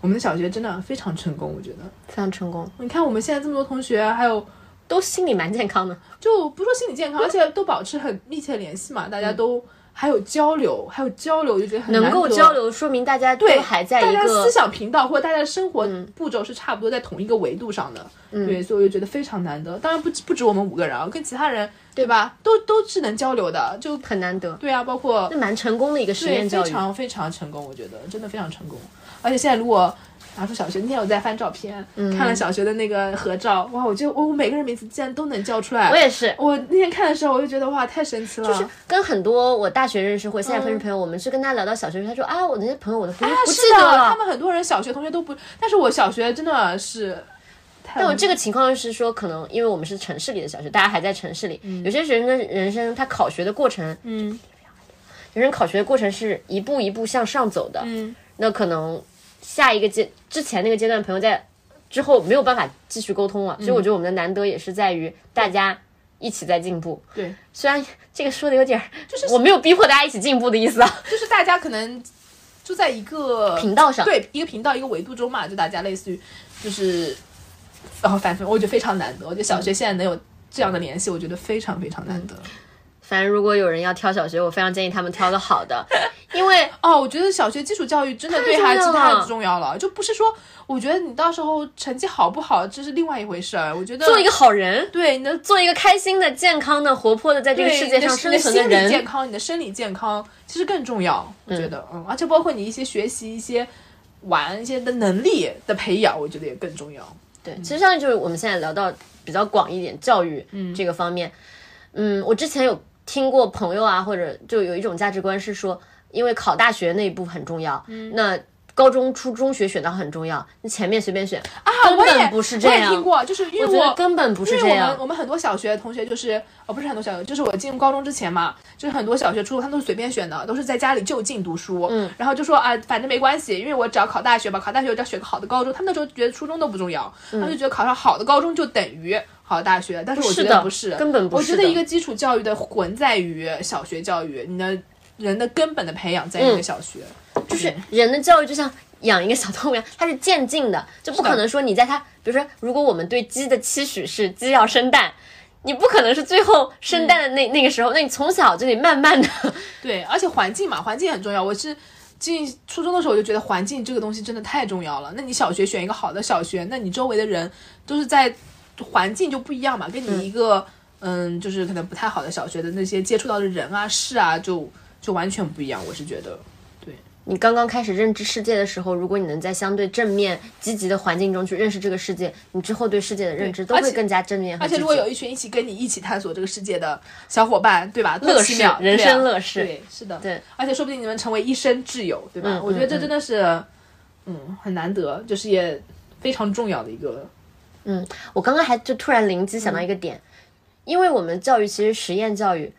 我们的小学真的非常成功，我觉得。非常成功，你看我们现在这么多同学，还有都心理蛮健康的。就不说心理健康，而且都保持很密切联系嘛，大家都还有交流，还有交流，就觉得很能够交。流，说明大家都对，还在一个大家思想频道或者大家的生活步骤是差不多在同一个维度上的，对，所以我就觉得非常难得。当然不止不止我们五个人啊，跟其他人对吧，都都是能交流的，就很难得，对啊，包括那蛮成功的一个实对验教育。非常非常成功，我觉得真的非常成功。而且现在如果拿出小学，那天我在翻照片，嗯看了小学的那个合照，哇，我就我我每个人名字竟然都能叫出来。我也是，我那天看的时候，我就觉得哇，太神奇了。就是跟很多我大学认识或现在分识朋友，我们是跟他聊到小学时，他说啊，我那些朋友我都不啊，不记是的，得了他。们很多人小学同学都不，但是我小学真的是。但我这个情况是说，可能因为我们是城市里的小学，大家还在城市里，有些学生的人生他考学的过程，嗯有人考学的过程是一步一步向上走的，嗯那可能下一个阶之前那个阶段朋友在之后没有办法继续沟通了，所以我觉得我们的难得也是在于大家一起在进步。对，虽然这个说的有点，就是我没有逼迫大家一起进步的意思啊，就是大家可能就在一个频道上。对一个频道一个维度中嘛，就大家类似于就是，然后反正我觉得非常难得，我觉得小学现在能有这样的联系，我觉得非常非常难得。反正如果有人要挑小学，我非常建议他们挑个好的，因为哦，我觉得小学基础教育真的对孩子太重要了，就不是说，我觉得你到时候成绩好不好，这是另外一回事儿。我觉得做一个好人，对你的做一个开心的、健康的、活泼的，在这个世界上生存的心理健。康，你的生理健康其实更重要。我觉得，嗯而且包括你一些学习、一些玩一些的能力的培养，我觉得也更重要。对，其实上就是我们现在聊到比较广一点教育这个方面。嗯我之前有听过朋友啊，或者就有一种价值观是说，因为考大学那一步很重要，嗯那高中、初中学选到很重要，那前面随便选啊，根本不是这样我也。听过，就是因为我根本不是因为我们这样。我们很多小学同学就是，哦，不是很多小学，就是我进入高中之前嘛，就是很多小学、初中他们都是随便选的，都是在家里就近读书，嗯，然后就说啊，反正没关系，因为我只要考大学吧，考大学我只要选个好的高中。他们那时候觉得初中都不重要，他们就觉得考上好的高中就等于好的大学，但是我觉得不是，根本不是我觉得一个基础教育的魂在于小学教育，你的人的根本的培养在于一个小学，就是人的教育就像养一个小动物一样，它是渐进的，就不可能说你在它，比如说，如果我们对鸡的期许是鸡要生蛋，你不可能是最后生蛋的那、那个时候，那你从小就得慢慢的，对，而且环境嘛，环境很重要。我是进初中的时候，我就觉得环境这个东西真的太重要了。那你小学选一个好的小学，那你周围的人都是在环境就不一样嘛，跟你一个嗯就是可能不太好的小学的那些接触到的人啊事啊，就就完全不一样。我是觉得，对你刚刚开始认知世界的时候，如果你能在相对正面、积极的环境中去认识这个世界，你之后对世界的认知都会更加正面。而且如果有一群一起跟你一起探索这个世界的小伙伴，对吧？乐事多奇妙，人生乐事对，是的，对。而且说不定你们成为一生挚友，对吧？嗯我觉得这嗯真的是，嗯，很难得，就是也非常重要的一个。我刚刚还就突然灵机想到一个点，因为我们教育其实实验教育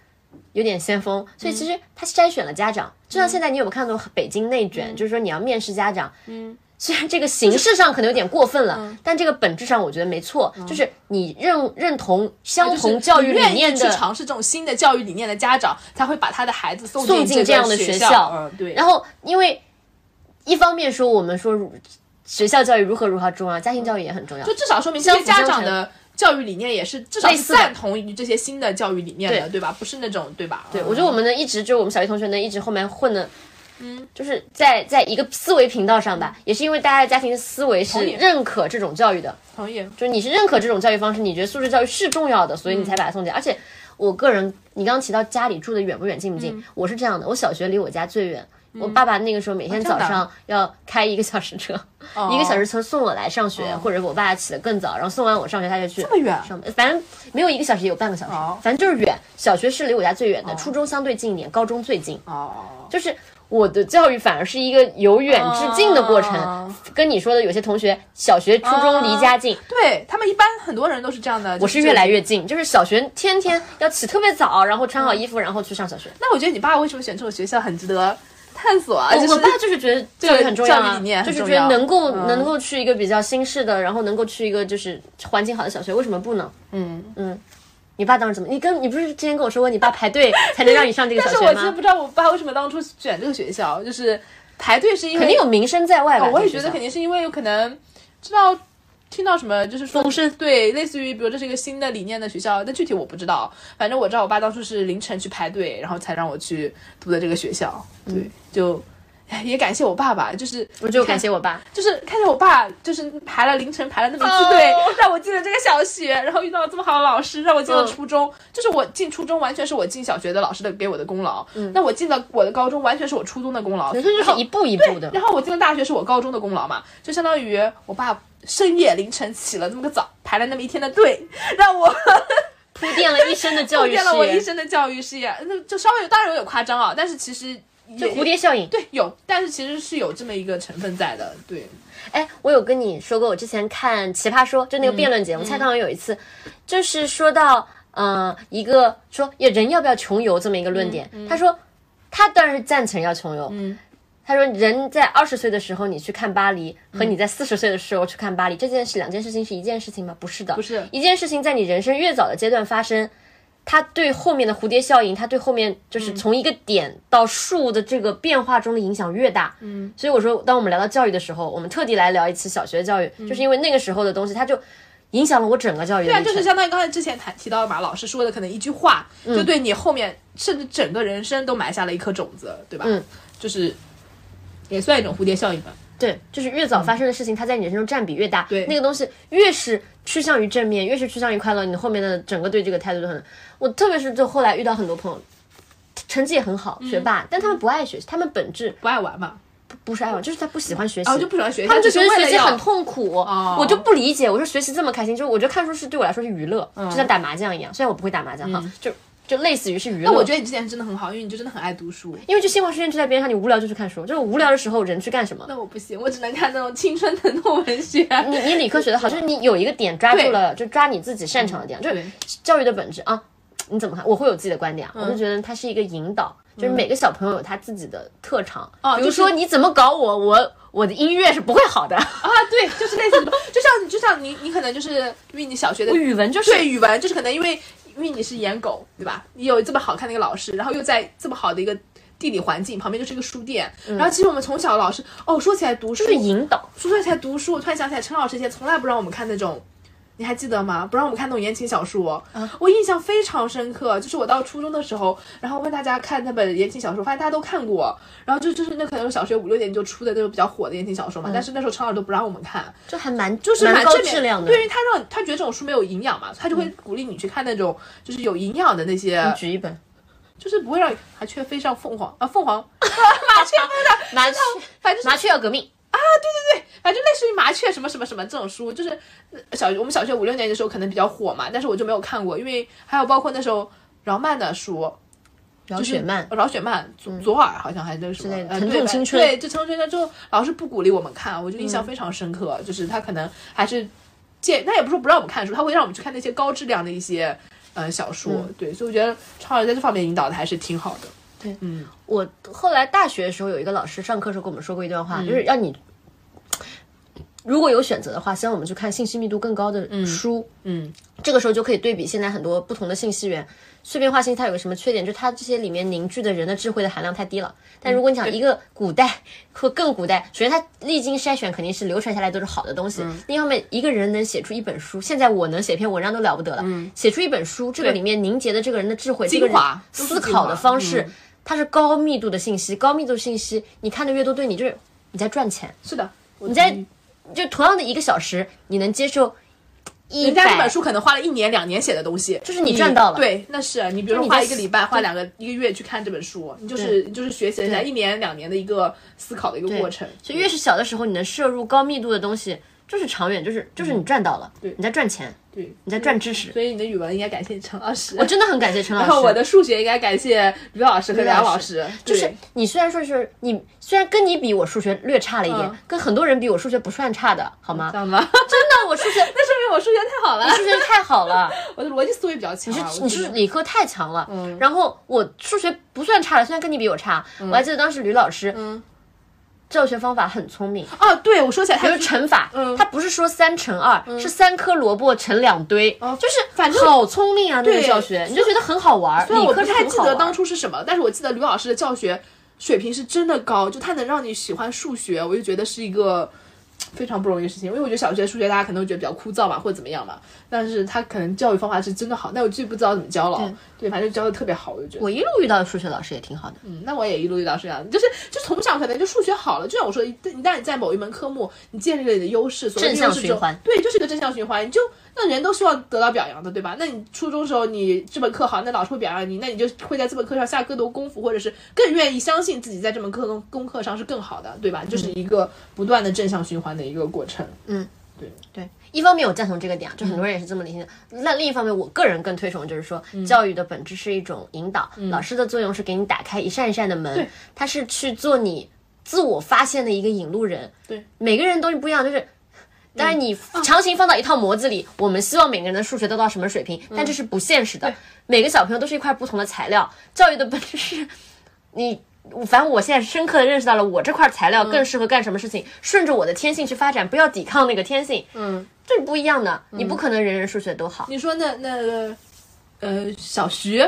有点先锋，所以其实他筛选了家长。就像现在你有没有看到北京内卷，就是说你要面试家长，嗯。虽然这个形式上可能有点过分了，但这个本质上我觉得没错，就是你认认同相同教育理念的，尝试这种新的教育理念的家长，才会把他的孩子送送进这样的学学校嗯，对。然后因为一方面说我们说如学校教育如何如何重要，家庭教育也很重要，就至少说明这些家长的教育理念也是至少是赞同于这些新的教育理念的，对吧？不是那种对吧？对，嗯我觉得我们能一直就我们小学同学能一直后面混的，嗯，就是在在一个思维频道上吧，也是因为大家的家庭思维是认可这种教育的，同意。就是你是认可这种教育方式，你觉得素质教育是重要的，所以你才把它送进。而且我个人，你刚刚提到家里住的远不远、近不近，我是这样的，我小学离我家最远。我爸爸那个时候每天早上要开一个小时车，一个小时车送我来上学，或者我爸起得更早，然后送完我上学，他就去。这么远？上班，反正没有一个小时，也有半个小时。哦，反正就是远。小学是离我家最远的，初中相对近一点，高中最近。哦，就是我的教育反而是一个由远至近的过程，哦。跟你说的有些同学小学、初中离家近，对他们一般很多人都是这样的。我是越来越近，就是小学天天要起特别早，然后穿好衣服，然后去上小学。那我觉得你爸为什么选这种学校很值得探索啊？就是我爸就是觉得教育很重要啊就是觉得能够、嗯能够去一个比较新式的，然后能够去一个就是环境好的小学，为什么不呢？嗯嗯，你爸当时怎么？你跟你不是之前跟我说过，你爸排队才能让你上这个小学吗但是我真的不？知道我爸为什么当初选这个学校，就是排队是因为肯定有名声在外吧？哦我也觉得肯定是因为有可能知道听到什么，就是说对，类似于比如这是一个新的理念的学校，但具体我不知道。反正我知道我爸当初是凌晨去排队，然后才让我去读的这个学校。对，就哎也感谢我爸爸，就是我就感谢我爸，就是看见我爸就是排了凌晨排了那么一次队，哦。让我进了这个小学，然后遇到了这么好的老师，让我进了嗯。初中，就是我进初中完全是我进小学的老师的给我的功劳，嗯。那我进了我的高中完全是我初中的功劳，就是一步一步的。然后我进了大学是我高中的功劳嘛，就相当于我爸深夜凌晨起了那么个早，排了那么一天的队，让我 铺垫了一生的教育铺垫了我，一生的教育事业，那就稍微当然有点夸张啊，但是其实就蝴蝶效应。对有，但是其实是有这么一个成分在的，对，哎，我有跟你说过，我之前看《奇葩说》就那个辩论节目，蔡康永有一次就是说到，呃，一个说也人要不要穷游这么一个论点，他说他当然是赞成要穷游，嗯他说人在二十岁的时候你去看巴黎，和你在四十岁的时候去看巴黎，这件事两件事情是一件事情吗？不是的，不是一件事情在你人生越早的阶段发生。它对后面的蝴蝶效应，它对后面就是从一个点到树的这个变化中的影响越大。嗯，所以我说，当我们聊到教育的时候，我们特地来聊一次小学教育，就是因为那个时候的东西，它就影响了我整个教育对啊，就是相当于刚才之前谈提到的嘛，老师说的可能一句话，就对你后面甚至整个人生都埋下了一颗种子，对吧？嗯，就是也算一种蝴蝶效应吧。对，就是越早发生的事情，它在你人生中占比越大。对那个东西越是趋向于正面，越是趋向于快乐，你后面的整个对这个态度就很。我特别是就后来遇到很多朋友，成绩也很好，学霸，但他们不爱学习，他们本质不爱玩嘛，不是爱玩，就是他不喜欢学习。就不喜欢学习，他们就觉得学习很痛苦，哦我就不理解。我说学习这么开心，就是我觉得看书是对我来说是娱乐，就像打麻将一样。虽然我不会打麻将哈，就就类似于是娱乐。那我觉得你之前真的很好，因为你就真的很爱读书。因为就新华书店就在边上，你无聊就去看书。就是无聊的时候人去干什么？那我不行，我只能看那种青春疼痛文学。你你理科学的好，就是你有一个点抓住了，就抓你自己擅长的点，就是教育的本质啊。你怎么看？我会有自己的观点啊，我就觉得它是一个引导，就是每个小朋友有他自己的特长。比如哦就是说你怎么搞我，我我的音乐是不会好的。啊，对，就是类似，就像就像你你可能就是因为你小学的 语文就是对语文，就是可能因为因为你是演狗，对吧？你有这么好看的一个老师，然后又在这么好的一个地理环境，旁边就是一个书店。然后其实我们从小老师哦，说起来读书，就是引导。说起来读书，我突然想起来，陈老师以前从来不让我们看那种。你还记得吗？不让我们看那种言情小说，我印象非常深刻。就是我到初中的时候，然后问大家看那本言情小说，发现大家都看过。然后就就是那可能是小学五六年级就出的那种比较火的言情小说嘛，但是那时候陈老师都不让我们看，就还蛮就是蛮高正面质量的。对，因为他让他觉得这种书没有营养嘛，他就会鼓励你去看那种就是有营养的那些，举一本就是不会让麻雀飞上凤凰啊，凤凰 麻雀飞上，麻雀，反正是麻雀要革命。反正类似于麻雀什么什么什么这种书，就是呃小我们小学五六年级的时候可能比较火嘛，但是我就没有看过，因为还有包括那时候饶曼的书，饶雪漫，饶雪漫左左耳好像还是什么类的呃对吧疼痛青春对，就疼痛青春之后，老师不鼓励我们看，我就印象非常深刻，就是他可能还是借，那也不是说不让我们看书，他会让我们去看那些高质量的一些呃小说，对，所以我觉得超儿在这方面引导的还是挺好的。对，嗯，我后来大学的时候有一个老师上课时候跟我们说过一段话，就是让你如果有选择的话，希望我们去看信息密度更高的书。嗯，这个时候就可以对比现在很多不同的信息源。碎片化信息它有个什么缺点？就是它这些里面凝聚的人的智慧的含量太低了。但如果你讲一个古代或更古代，首先它历经筛选肯定是流传下来都是好的东西。另一方面，一个人能写出一本书，现在我能写篇文章都了不得了。写出一本书，这个里面凝结的这个人的智慧、这个人华思考的方式嗯，它是高密度的信息，高密度信息，你看的越多，对你就是你在赚钱。是的，你你在就同样的一个小时，你能接受一人家这本书可能花了一年两年写的东西，就是你赚到了。对，那是你比如说花一个礼拜、花两个一个月去看这本书，你就是就是学习人家一年两年的一个思考的一个过程。所以越是小的时候，你能摄入高密度的东西，就是长远，就是就是你赚到了，你在赚钱，对，你在赚知识。所以你的语文应该感谢陈老师，我真的很感谢陈老师。然后我的数学应该感谢吕老师和梁老师，就是你虽然说是你虽然跟你比，我数学略差了一点，嗯跟很多人比，我数学不算差的，好吗？真的，我数学 那说明我数学太好了，你数学太好了，我的逻辑思维比较强啊。你是你是理科太强了。然后我数学不算差的，虽然跟你比我差，我还记得当时吕老师，嗯教学方法很聪明。哦，对我说起来，他比如乘法，嗯他不是说三乘二，是三颗萝卜乘两堆，就是反正好聪明啊！那个教学，你就觉得很好玩儿。虽然我不太记得当初是什么，但是我记得吕老师的教学水平是真的高，就他能让你喜欢数学，我就觉得是一个非常不容易的事情，因为我觉得小学数学大家可能会觉得比较枯燥嘛，或者怎么样嘛，但是他可能教育方法是真的好，但我具不知道怎么教了，对，反正教的特别好，我就觉得。我一路遇到的数学老师也挺好的。嗯，那我也一路遇到这样，就是就从小可能就数学好了，就像我说的，一一旦你在某一门科目你建立了你的优势，所谓的正向循环对，就是一个正向循环，你就那人都希望得到表扬的，对吧？那你初中时候你这门课好，那老师会表扬你，那你就会在这门课上下更多功夫，或者是更愿意相信自己在这门课功功课上是更好的，对吧？就是一个不断的正向循环的一个过程。嗯，对对，一方面我赞同这个点啊，就很多人也是这么理解的。那、另一方面，我个人更推崇就是说，教育的本质是一种引导，老师的作用是给你打开一扇一扇的门，他是去做你自我发现的一个引路人。对，每个人都是不一样，就是。当然，你强行放到一套模子里，我们希望每个人的数学都到什么水平，但这是不现实的。每个小朋友都是一块不同的材料，教育的本质是，你反正我现在深刻的认识到了，我这块材料更适合干什么事情，顺着我的天性去发展，不要抵抗那个天性。嗯，这是不一样的，你不可能人人数学都好。你说那那个呃小徐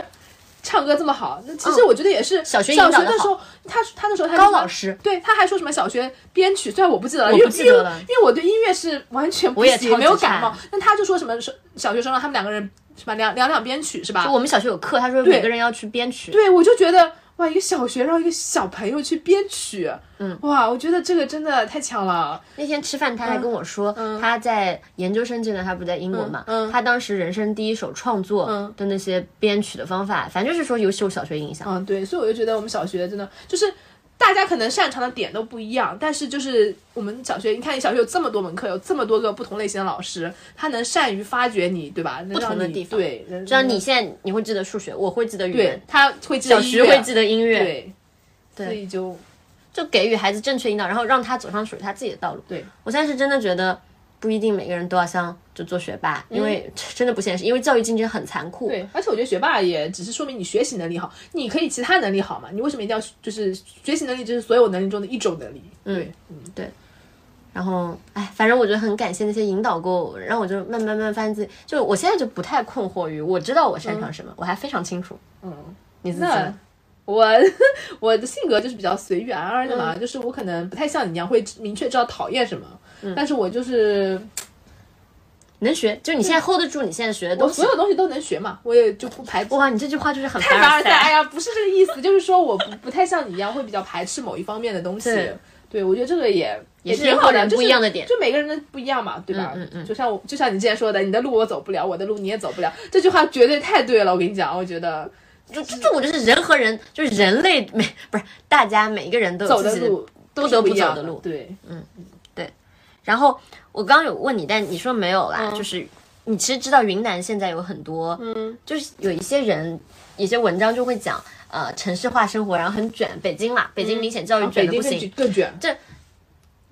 唱歌这么好，那其实我觉得也是小学的时候，他他那时候他高老师对他还说什么小学编曲，虽然我不记得了，我因为不记得了因为因为我对音乐是完全不行，我也超级没有感冒差。那他就说什么是小学生让他们两个人什么两两两编曲是吧？我们小学有课，他说每个人要去编曲。对，我就觉得哇，一个小学让一个小朋友去编曲，嗯，哇，我觉得这个真的太强了。那天吃饭，他还跟我说，他在研究生阶段，他不是在英国嘛，嗯嗯。他当时人生第一首创作的那些编曲的方法，反正就是说有受小学影响。嗯，对，所以我就觉得我们小学真的就是大家可能擅长的点都不一样，但是就是我们小学，你看你小学有这么多门课，有这么多个不同类型的老师，他能善于发掘你，对吧？不同的地方就像你现在你会记得数学，我会记得语对文，，他会记得小音乐徐会记得音乐，对，所以就就给予孩子正确引导，然后让他走上属于他自己的道路。对我现在是真的觉得。不一定每个人都要像就做学霸，因为真的不现实，因为教育竞争很残酷。嗯对，而且我觉得学霸也只是说明你学习能力好，你可以其他能力好嘛？你为什么一定要就是学习能力，就是所有能力中的一种能力？对，嗯，对然后，哎，反正我觉得很感谢那些引导过我，让我就慢慢慢慢发现自己，就我现在就不太困惑于我知道我擅长什么，我还非常清楚。嗯，你自己我 我的性格就是比较随遇而安的嘛，就是我可能不太像你一样会明确知道讨厌什么，但是我就是能学，就你现在 hold 得住你现在学的东西我所。有东西都能学嘛，我也就不排斥。哇，你这句话就是很太凡尔赛，哎。呀，不是这个意思，就是说我不不太像你一样会比较排斥某一方面的东西。对对，我觉得这个也也是挺好的，不一样的点就每个人的不一样嘛，对吧？嗯嗯嗯就像我，就像你之前说的，你的路我走不了，我的路你也走不了，这句话绝对太对了。我跟你讲，我觉得就这这，我觉得是人和人，就是人类每不是大家每一个人都有走的自己的路都不得不走的路。对，然后我刚刚有问你，但你说没有嗯啦，就是你其实知道云南现在有很多，嗯，就是有一些人，有些文章就会讲，呃，城市化生活，然后很卷。北京嘛，北京明显教育卷的不行。更卷，这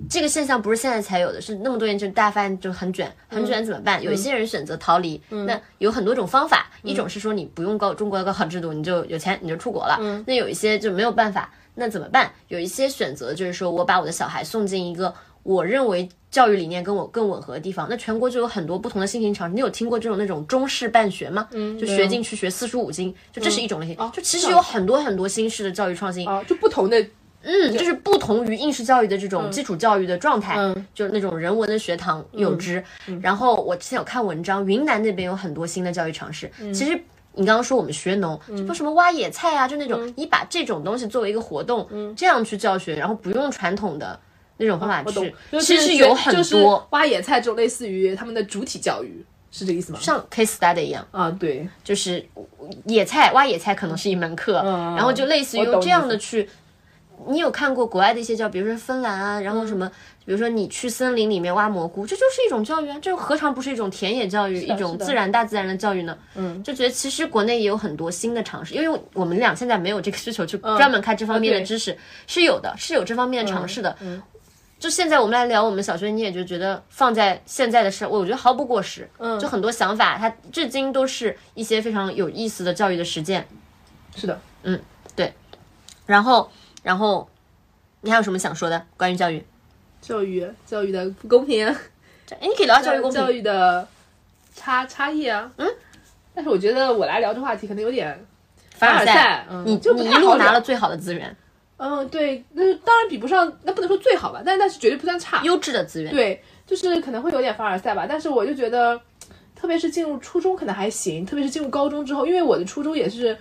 这个现象不是现在才有的，是那么多年就大家发现就很卷，嗯很卷怎么办？有一些人选择逃离，那有很多种方法，一种是说你不用高中国的高考制度，你就有钱你就出国了，嗯那有一些就没有办法，那怎么办？有一些选择就是说我把我的小孩送进一个我认为教育理念跟我更吻合的地方，那全国就有很多不同的新型尝试。你有听过这种那种中式办学吗？嗯，就学进去学四书五经，就这是一种类型。就其实有很多很多新式的教育创新，啊，就不同的嗯，就是不同于应试教育的这种基础教育的状态，嗯就是那种人文的学堂有之。然后我之前有看文章，云南那边有很多新的教育尝试。嗯其实你刚刚说我们学农，就什么挖野菜啊，就那种、你把这种东西作为一个活动，这样去教学，然后不用传统的那种方法去，，就是其实有很就是多。挖野菜这种类似于他们的主体教育，是这个意思吗？像 case study 一样，啊，对，就是野菜挖野菜可能是一门课，然后就类似于用这样的去。你有看过国外的一些教，比如说芬兰啊，然后什么，比如说你去森林里面挖蘑菇，这就是一种教育啊，这何尝不是一种田野教育，一种自然大自然的教育呢？嗯，就觉得其实国内也有很多新的尝试，因为我们俩现在没有这个需求去专门开这方面的知识，是有的，是有这方面的尝试的。嗯，就现在我们来聊我们小学，你也就觉得放在现在的事，我觉得毫不过时。嗯，就很多想法，它至今都是一些非常有意思的教育的实践。是的，嗯，对然后，然后你还有什么想说的关于教育？教育教育的不公平，哎，你可以聊教育公平教。育的差差异啊。嗯，但是我觉得我来聊这话题可能有点凡尔尔赛嗯你就你一路拿了最好的资源，嗯，对，那当然比不上，那不能说最好吧，但但是绝对不算差。优质的资源。对，就是可能会有点凡尔赛吧，但是我就觉得，特别是进入初中可能还行，特别是进入高中之后，因为我的初中也是，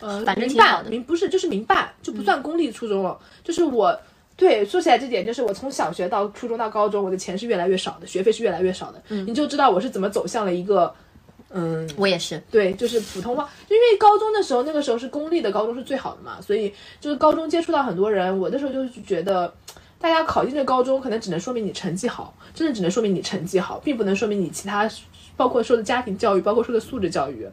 呃，反正民挺好的嗯办民不是就是民办，就不算公立初中了，就是我。对，说起来这点，就是我从小学到初中到高中，我的钱是越来越少的，学费是越来越少的，嗯你就知道我是怎么走向了一个，嗯，我也是，对，就是普通话，因为高中的时候，那个时候是公立的高中是最好的嘛，所以就是高中接触到很多人，我那时候就是觉得，大家考进这高中，可能只能说明你成绩好，真的只能说明你成绩好，并不能说明你其他，包括说的家庭教育，包括说的素质教育。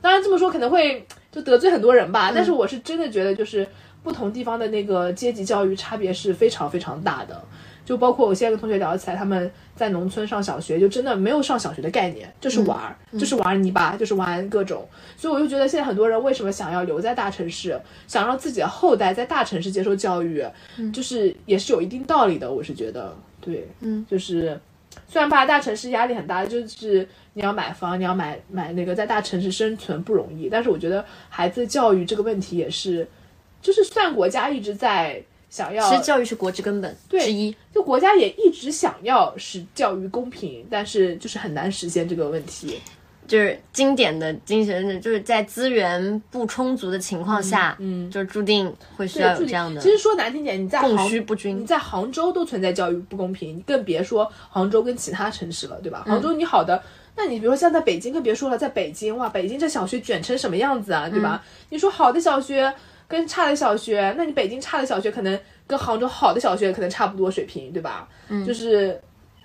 当然这么说可能会就得罪很多人吧，但是我是真的觉得就是不同地方的那个阶级教育差别是非常非常大的。就包括我现在跟同学聊起来，他们在农村上小学，就真的没有上小学的概念，就是玩儿，就是玩泥巴，就是玩各种。所以我就觉得现在很多人为什么想要留在大城市，想让自己的后代在大城市接受教育，就是也是有一定道理的。我是觉得，对，嗯，就是虽然吧，大城市压力很大，就是你要买房，你要买买那个在大城市生存不容易，但是我觉得孩子教育这个问题也是，就是虽然国家一直在想要其实教育是国之根本之一。就国家也一直想要使教育公平，但是就是很难实现这个问题。就是经典的精神，就是在资源不充足的情况下，嗯，就是注定会需要有这样的其实说难听点，你在供需不均你。在杭州都存在教育不公平，你更别说杭州跟其他城市了，对吧？杭州你好的，那你比如说像在北京，更别说了，在北京哇，北京这小学卷成什么样子啊，对吧？你说好的小学跟差的小学，那你北京差的小学可能跟杭州好的小学可能差不多水平，对吧？嗯，就是。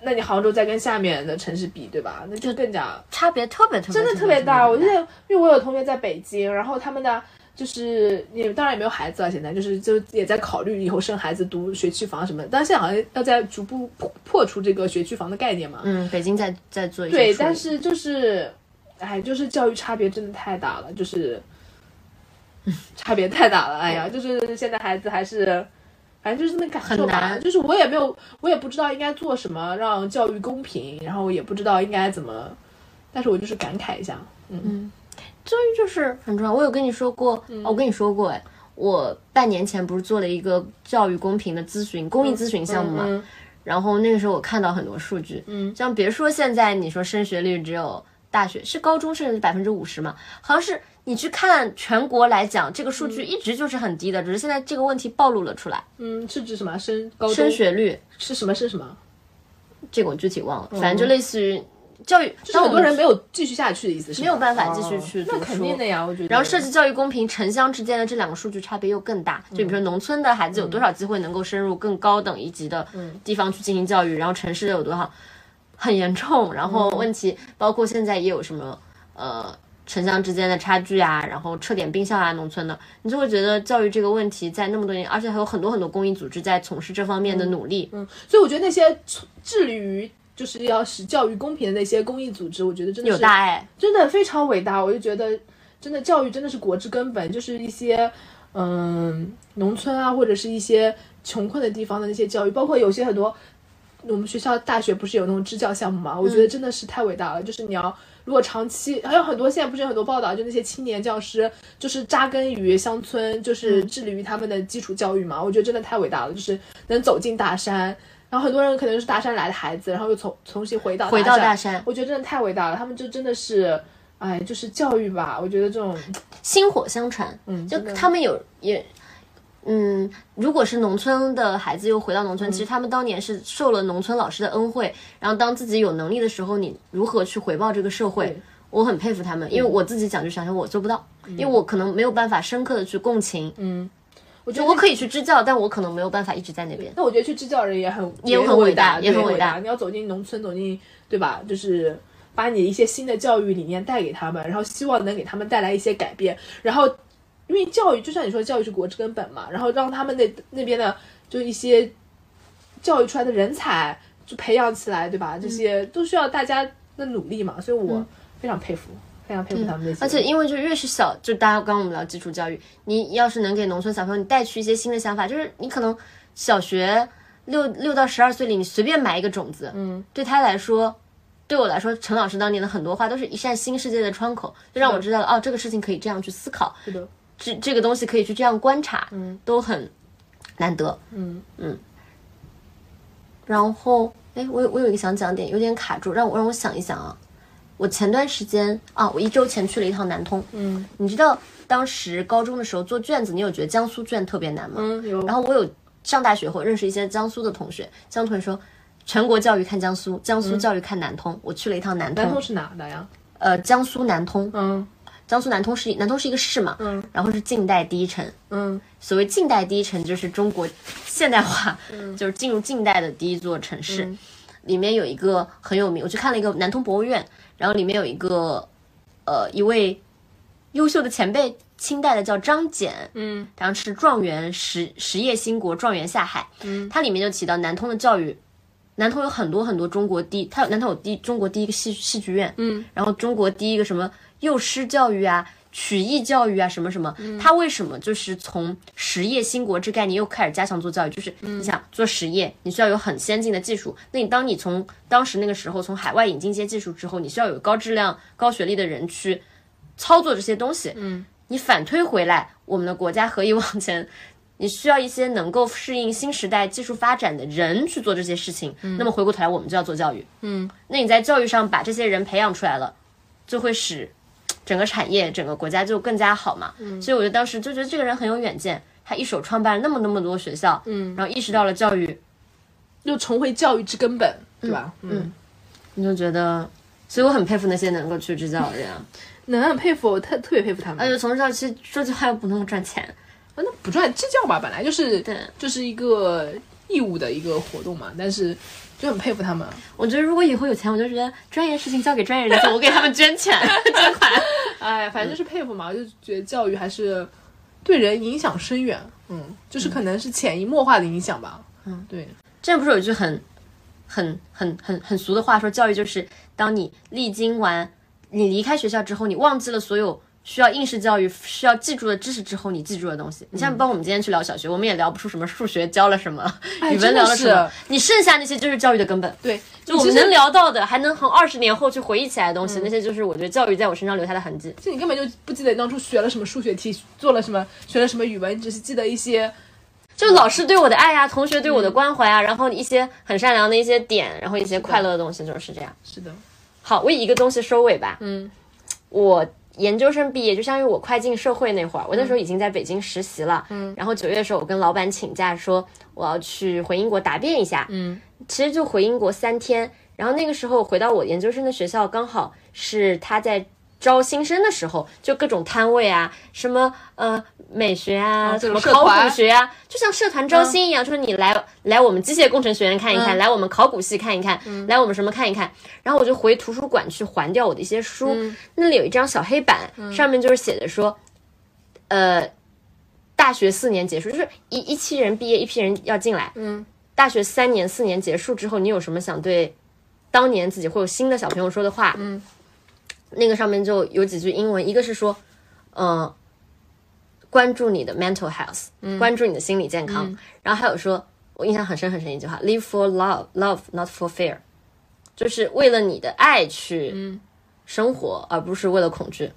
那你杭州再跟下面的城市比，对吧？那就更加差别特别特别真的特别大。我记得，因为我有同学在北京，然后他们的就是也当然也没有孩子了，现在就是就也在考虑以后生孩子读学区房什么的。但现在好像要在逐步破破除这个学区房的概念嘛。嗯，北京在在做一些对，但是就是，哎，就是教育差别真的太大了，就是，差别太大了。哎呀，就是现在孩子还是。反正就是那感受吧，很难就是我也没有，我也不知道应该做什么让教育公平，然后也不知道应该怎么，但是我就是感慨一下，嗯教育就是很重要。我有跟你说过，哦我跟你说过，哎，我半年前不是做了一个教育公平的咨询公益咨询项目嘛，嗯然后那个时候我看到很多数据，嗯，像别说现在你说升学率只有大学是高中甚至百分之五十嘛，好像是你去看全国来讲，这个数据一直就是很低的，只是现在这个问题暴露了出来。嗯，是指什么升高升学率是什么是什么？这个我具体忘了，反正就类似于教育，就是很多人没有继续下去的意思，是吗没有办法继续去哦那肯定的呀，我觉得。然后涉及教育公平，城乡之间的这两个数据差别又更大。就比如说农村的孩子有多少机会能够深入更高等一级的地方去进行教育，然后城市的有多少，很严重。然后问题包括现在也有什么呃城乡之间的差距啊，然后撤点并校啊，农村的，你就会觉得教育这个问题在那么多年，而且还有很多很多公益组织在从事这方面的努力。嗯所以我觉得那些致力于就是要使教育公平的那些公益组织，我觉得真的有是大爱，真的非常伟大。我就觉得，真的教育真的是国之根本，就是一些嗯农村啊，或者是一些穷困的地方的那些教育，包括有些很多我们学校大学不是有那种支教项目嘛？我觉得真的是太伟大了。就是你要如果长期，还有很多现在不是有很多报道，就那些青年教师就是扎根于乡村，就是致力于他们的基础教育嘛。我觉得真的太伟大了，就是能走进大山。然后很多人可能是大山来的孩子，然后又重重新回到回到大山，我觉得真的太伟大了。他们就真的是，哎，就是教育吧。我觉得这种，薪火相传。嗯，就他们有也，嗯，如果是农村的孩子又回到农嗯村，其实他们当年是受了农村老师的恩惠，然后当自己有能力的时候，你如何去回报这个社会？我很佩服他们，因为我自己讲就想想我做不到，因为我可能没有办法深刻的去共情，嗯，我觉得我可以去支教，但我可能没有办法一直在那边。那我觉得去支教人也很也很很伟大大，也很伟大你要走进农村，走进对吧？就是把你一些新的教育理念带给他们，然后希望能给他们带来一些改变。然后，因为教育就像你说，教育是国之根本嘛，然后让他们那那边的就一些教育出来的人才就培养起来，对吧？这些都需要大家的努力嘛，所以我非常佩服，非常佩服他们那些人。而且因为就越是小，就大家刚刚我们聊基础教育，你要是能给农村小朋友你带去一些新的想法，就是你可能小学六六到十二岁里，你随便埋一个种子，嗯，对他来说，对我来说，陈老师当年的很多话都是一扇新世界的窗口，就让我知道了哦，这个事情可以这样去思考，是的，这这个东西可以去这样观察，嗯，都很难得。嗯嗯然后，哎，我有我有一个想讲的点，有点卡住，让我让我想一想啊。我前段时间啊，我一周前去了一趟南通。嗯你知道当时高中的时候做卷子，你有觉得江苏卷特别难吗？嗯，有。然后我有上大学后认识一些江苏的同学，江苏同学说，全国教育看江苏，江苏教育看南通。我去了一趟南通，南通是哪的呀？呃，江苏南通，嗯江苏南通是南通是一个市嘛，嗯。然后是近代第一城。嗯。所谓近代第一城，就是中国现代化，就是进入近代的第一座城市。嗯。里面有一个很有名，我去看了一个南通博物院，然后里面有一个呃一位优秀的前辈，清代的叫张謇，嗯。然后是状元实实业兴国，状元下海。嗯，它里面就提到南通的教育，南通有很多很多中国第，它有南通有第中国第一个戏戏剧院，嗯，然后中国第一个什么幼师教育啊。曲艺教育啊，什么什么，它为什么就是从实业兴国这概念又开始加强做教育？就是你想做实业，你需要有很先进的技术。那你当你从当时那个时候从海外引进一些技术之后，你需要有高质量、高学历的人去操作这些东西。嗯，你反推回来，我们的国家何以往前？你需要一些能够适应新时代技术发展的人去做这些事情。那么回过头来，我们就要做教育。嗯，那你在教育上把这些人培养出来了，就会使整个产业、整个国家就更加好嘛。所以我觉得当时就觉得这个人很有远见，他一手创办了那么那么多学校，嗯，然后意识到了教育，又重回教育之根本，对吧？嗯，你就觉得，所以我很佩服那些能够去支教的人啊。能很佩服，我特特别佩服他们。而且从小其实说句话又不那么赚钱，那不赚支教吧，本来就是对就是一个义务的一个活动嘛，但是就很佩服他们。我觉得如果以后有钱，我就觉得专业事情交给专业人做，我给他们捐钱 捐款。哎，反正就是佩服嘛，我就觉得教育还是对人影响深远。嗯，就是可能是潜移默化的影响吧。嗯，对，之前不是有一句很、很、很、很、很俗的话，说教育就是当你历经完，你离开学校之后，你忘记了所有需要应试教育需要记住的知识之后，你记住的东西。你像帮我们今天去聊小学，我们也聊不出什么数学教了什么，语文聊了什么你剩下那些就是教育的根本。对，就我们能聊到的，还能从二十年后去回忆起来的东西，那些就是我觉得教育在我身上留下的痕迹。就你根本就不记得当初学了什么数学题，做了什么，学了什么语文，你只是记得一些。就老师对我的爱呀、同学对我的关怀啊，然后一些很善良的一些点，然后一些快乐的东西，就是这样。是的，好，我以一个东西收尾吧。嗯我研究生毕业，就相当于我快进社会那会儿，我那时候已经在北京实习了。嗯，然后九月的时候，我跟老板请假说我要去回英国答辩一下。嗯其实就回英国三天，然后那个时候回到我研究生的学校，刚好是他在招新生的时候，就各种摊位啊，什么呃美学啊，哦什么考古学啊，就像社团招新一样，就是你来来我们机械工程学院看一看，嗯。来我们考古系看一看，来我们什么看一看，然后我就回图书馆去还掉我的一些书，嗯。那里有一张小黑板，上面就是写的说，呃。大学四年结束，就是一一批人毕业，一批人要进来。嗯，大学三年、四年结束之后，你有什么想对当年自己会有新的小朋友说的话？嗯，那个上面就有几句英文，一个是说，嗯、关注你的 mental health，、关注你的心理健康，然后还有说，我印象很深很深一句话，live for love，love not for fear，就是为了你的爱去生活，而不是为了恐惧。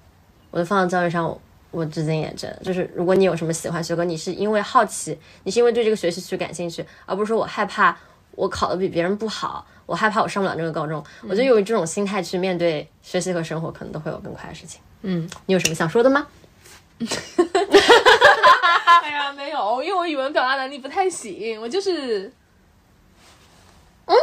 我就放在教育上，我我至今也觉得，就是如果你有什么喜欢学科，你是因为好奇，你是因为对这个学习去感兴趣，而不是说我害怕我考的比别人不好，我害怕我上不了这个高中。我觉得有这种心态去面对学习和生活，可能都会有更快的事情。嗯，你有什么想说的吗？哎呀，没有，因为我语文表达能力不太行，我就是，嗯，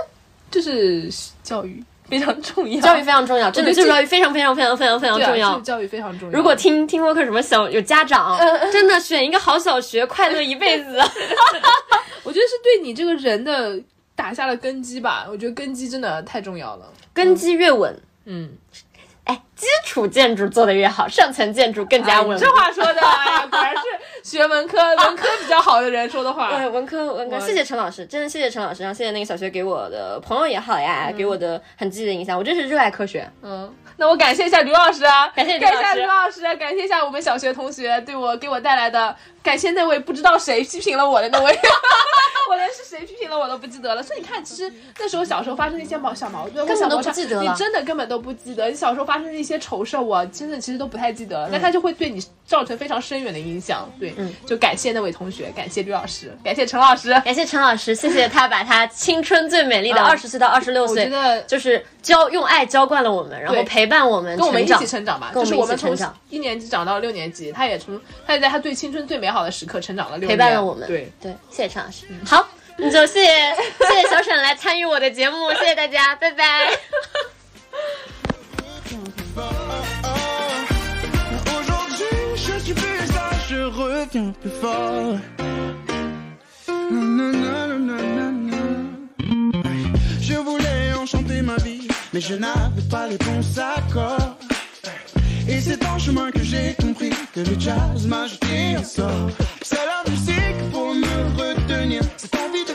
就是教育非常重要，教育非常重要，真的，我觉得这这个教育非常非常非常非常非常重要是。教育非常重要。如果听听播客什么小有家长，真的选一个好小学，快乐一辈子。我觉得是对你这个人的打下了根基吧，我觉得根基真的太重要了。根基越稳，嗯，哎，基础建筑做得越好，上层建筑更加稳。哎这话说的，哎呀，果然是学文科 文科比较好的人说的话。对，文科文科，谢谢陈老师，真的谢谢陈老师，然后谢谢那个小学给我的朋友也好呀，给我的很积极的影响。我真是热爱科学，嗯，那我感谢一下刘老师啊，感谢感谢一下刘老师，感谢一下我们小学同学对我给我带来的，感谢那位不知道谁批评了我的那位，我连是谁批评了我都不记得了。所以你看，其实那时候小时候发生的一些矛小矛盾，根本都不记得了你真的根本都不记得。你小时候发发生的一些丑事，我真的其实都不太记得了，但它就会对你造成非常深远的影响。对，嗯就感谢那位同学，感谢吕老师，感谢陈老师。感谢陈老师，谢谢他把他青春最美丽的嗯二十岁到二十六我岁觉得就是教用爱浇灌了我们，然后陪伴我们跟我们一起成长吧，跟我们一就是我们从起成长，一年级长到六年级，他也从他也在他最青春最美好的时刻成长了六年，陪伴了我们。对，对，谢谢陈老师。好，那就谢谢谢谢小沈来参与我的节目，谢谢大家，拜拜。Je voulais enchanter ma vie, mais je n'avais pas les bons accords. Et c'est en chemin que j'ai compris que le jazz m'a jeté un sort. C'est la musique pour me retenir, cette envie de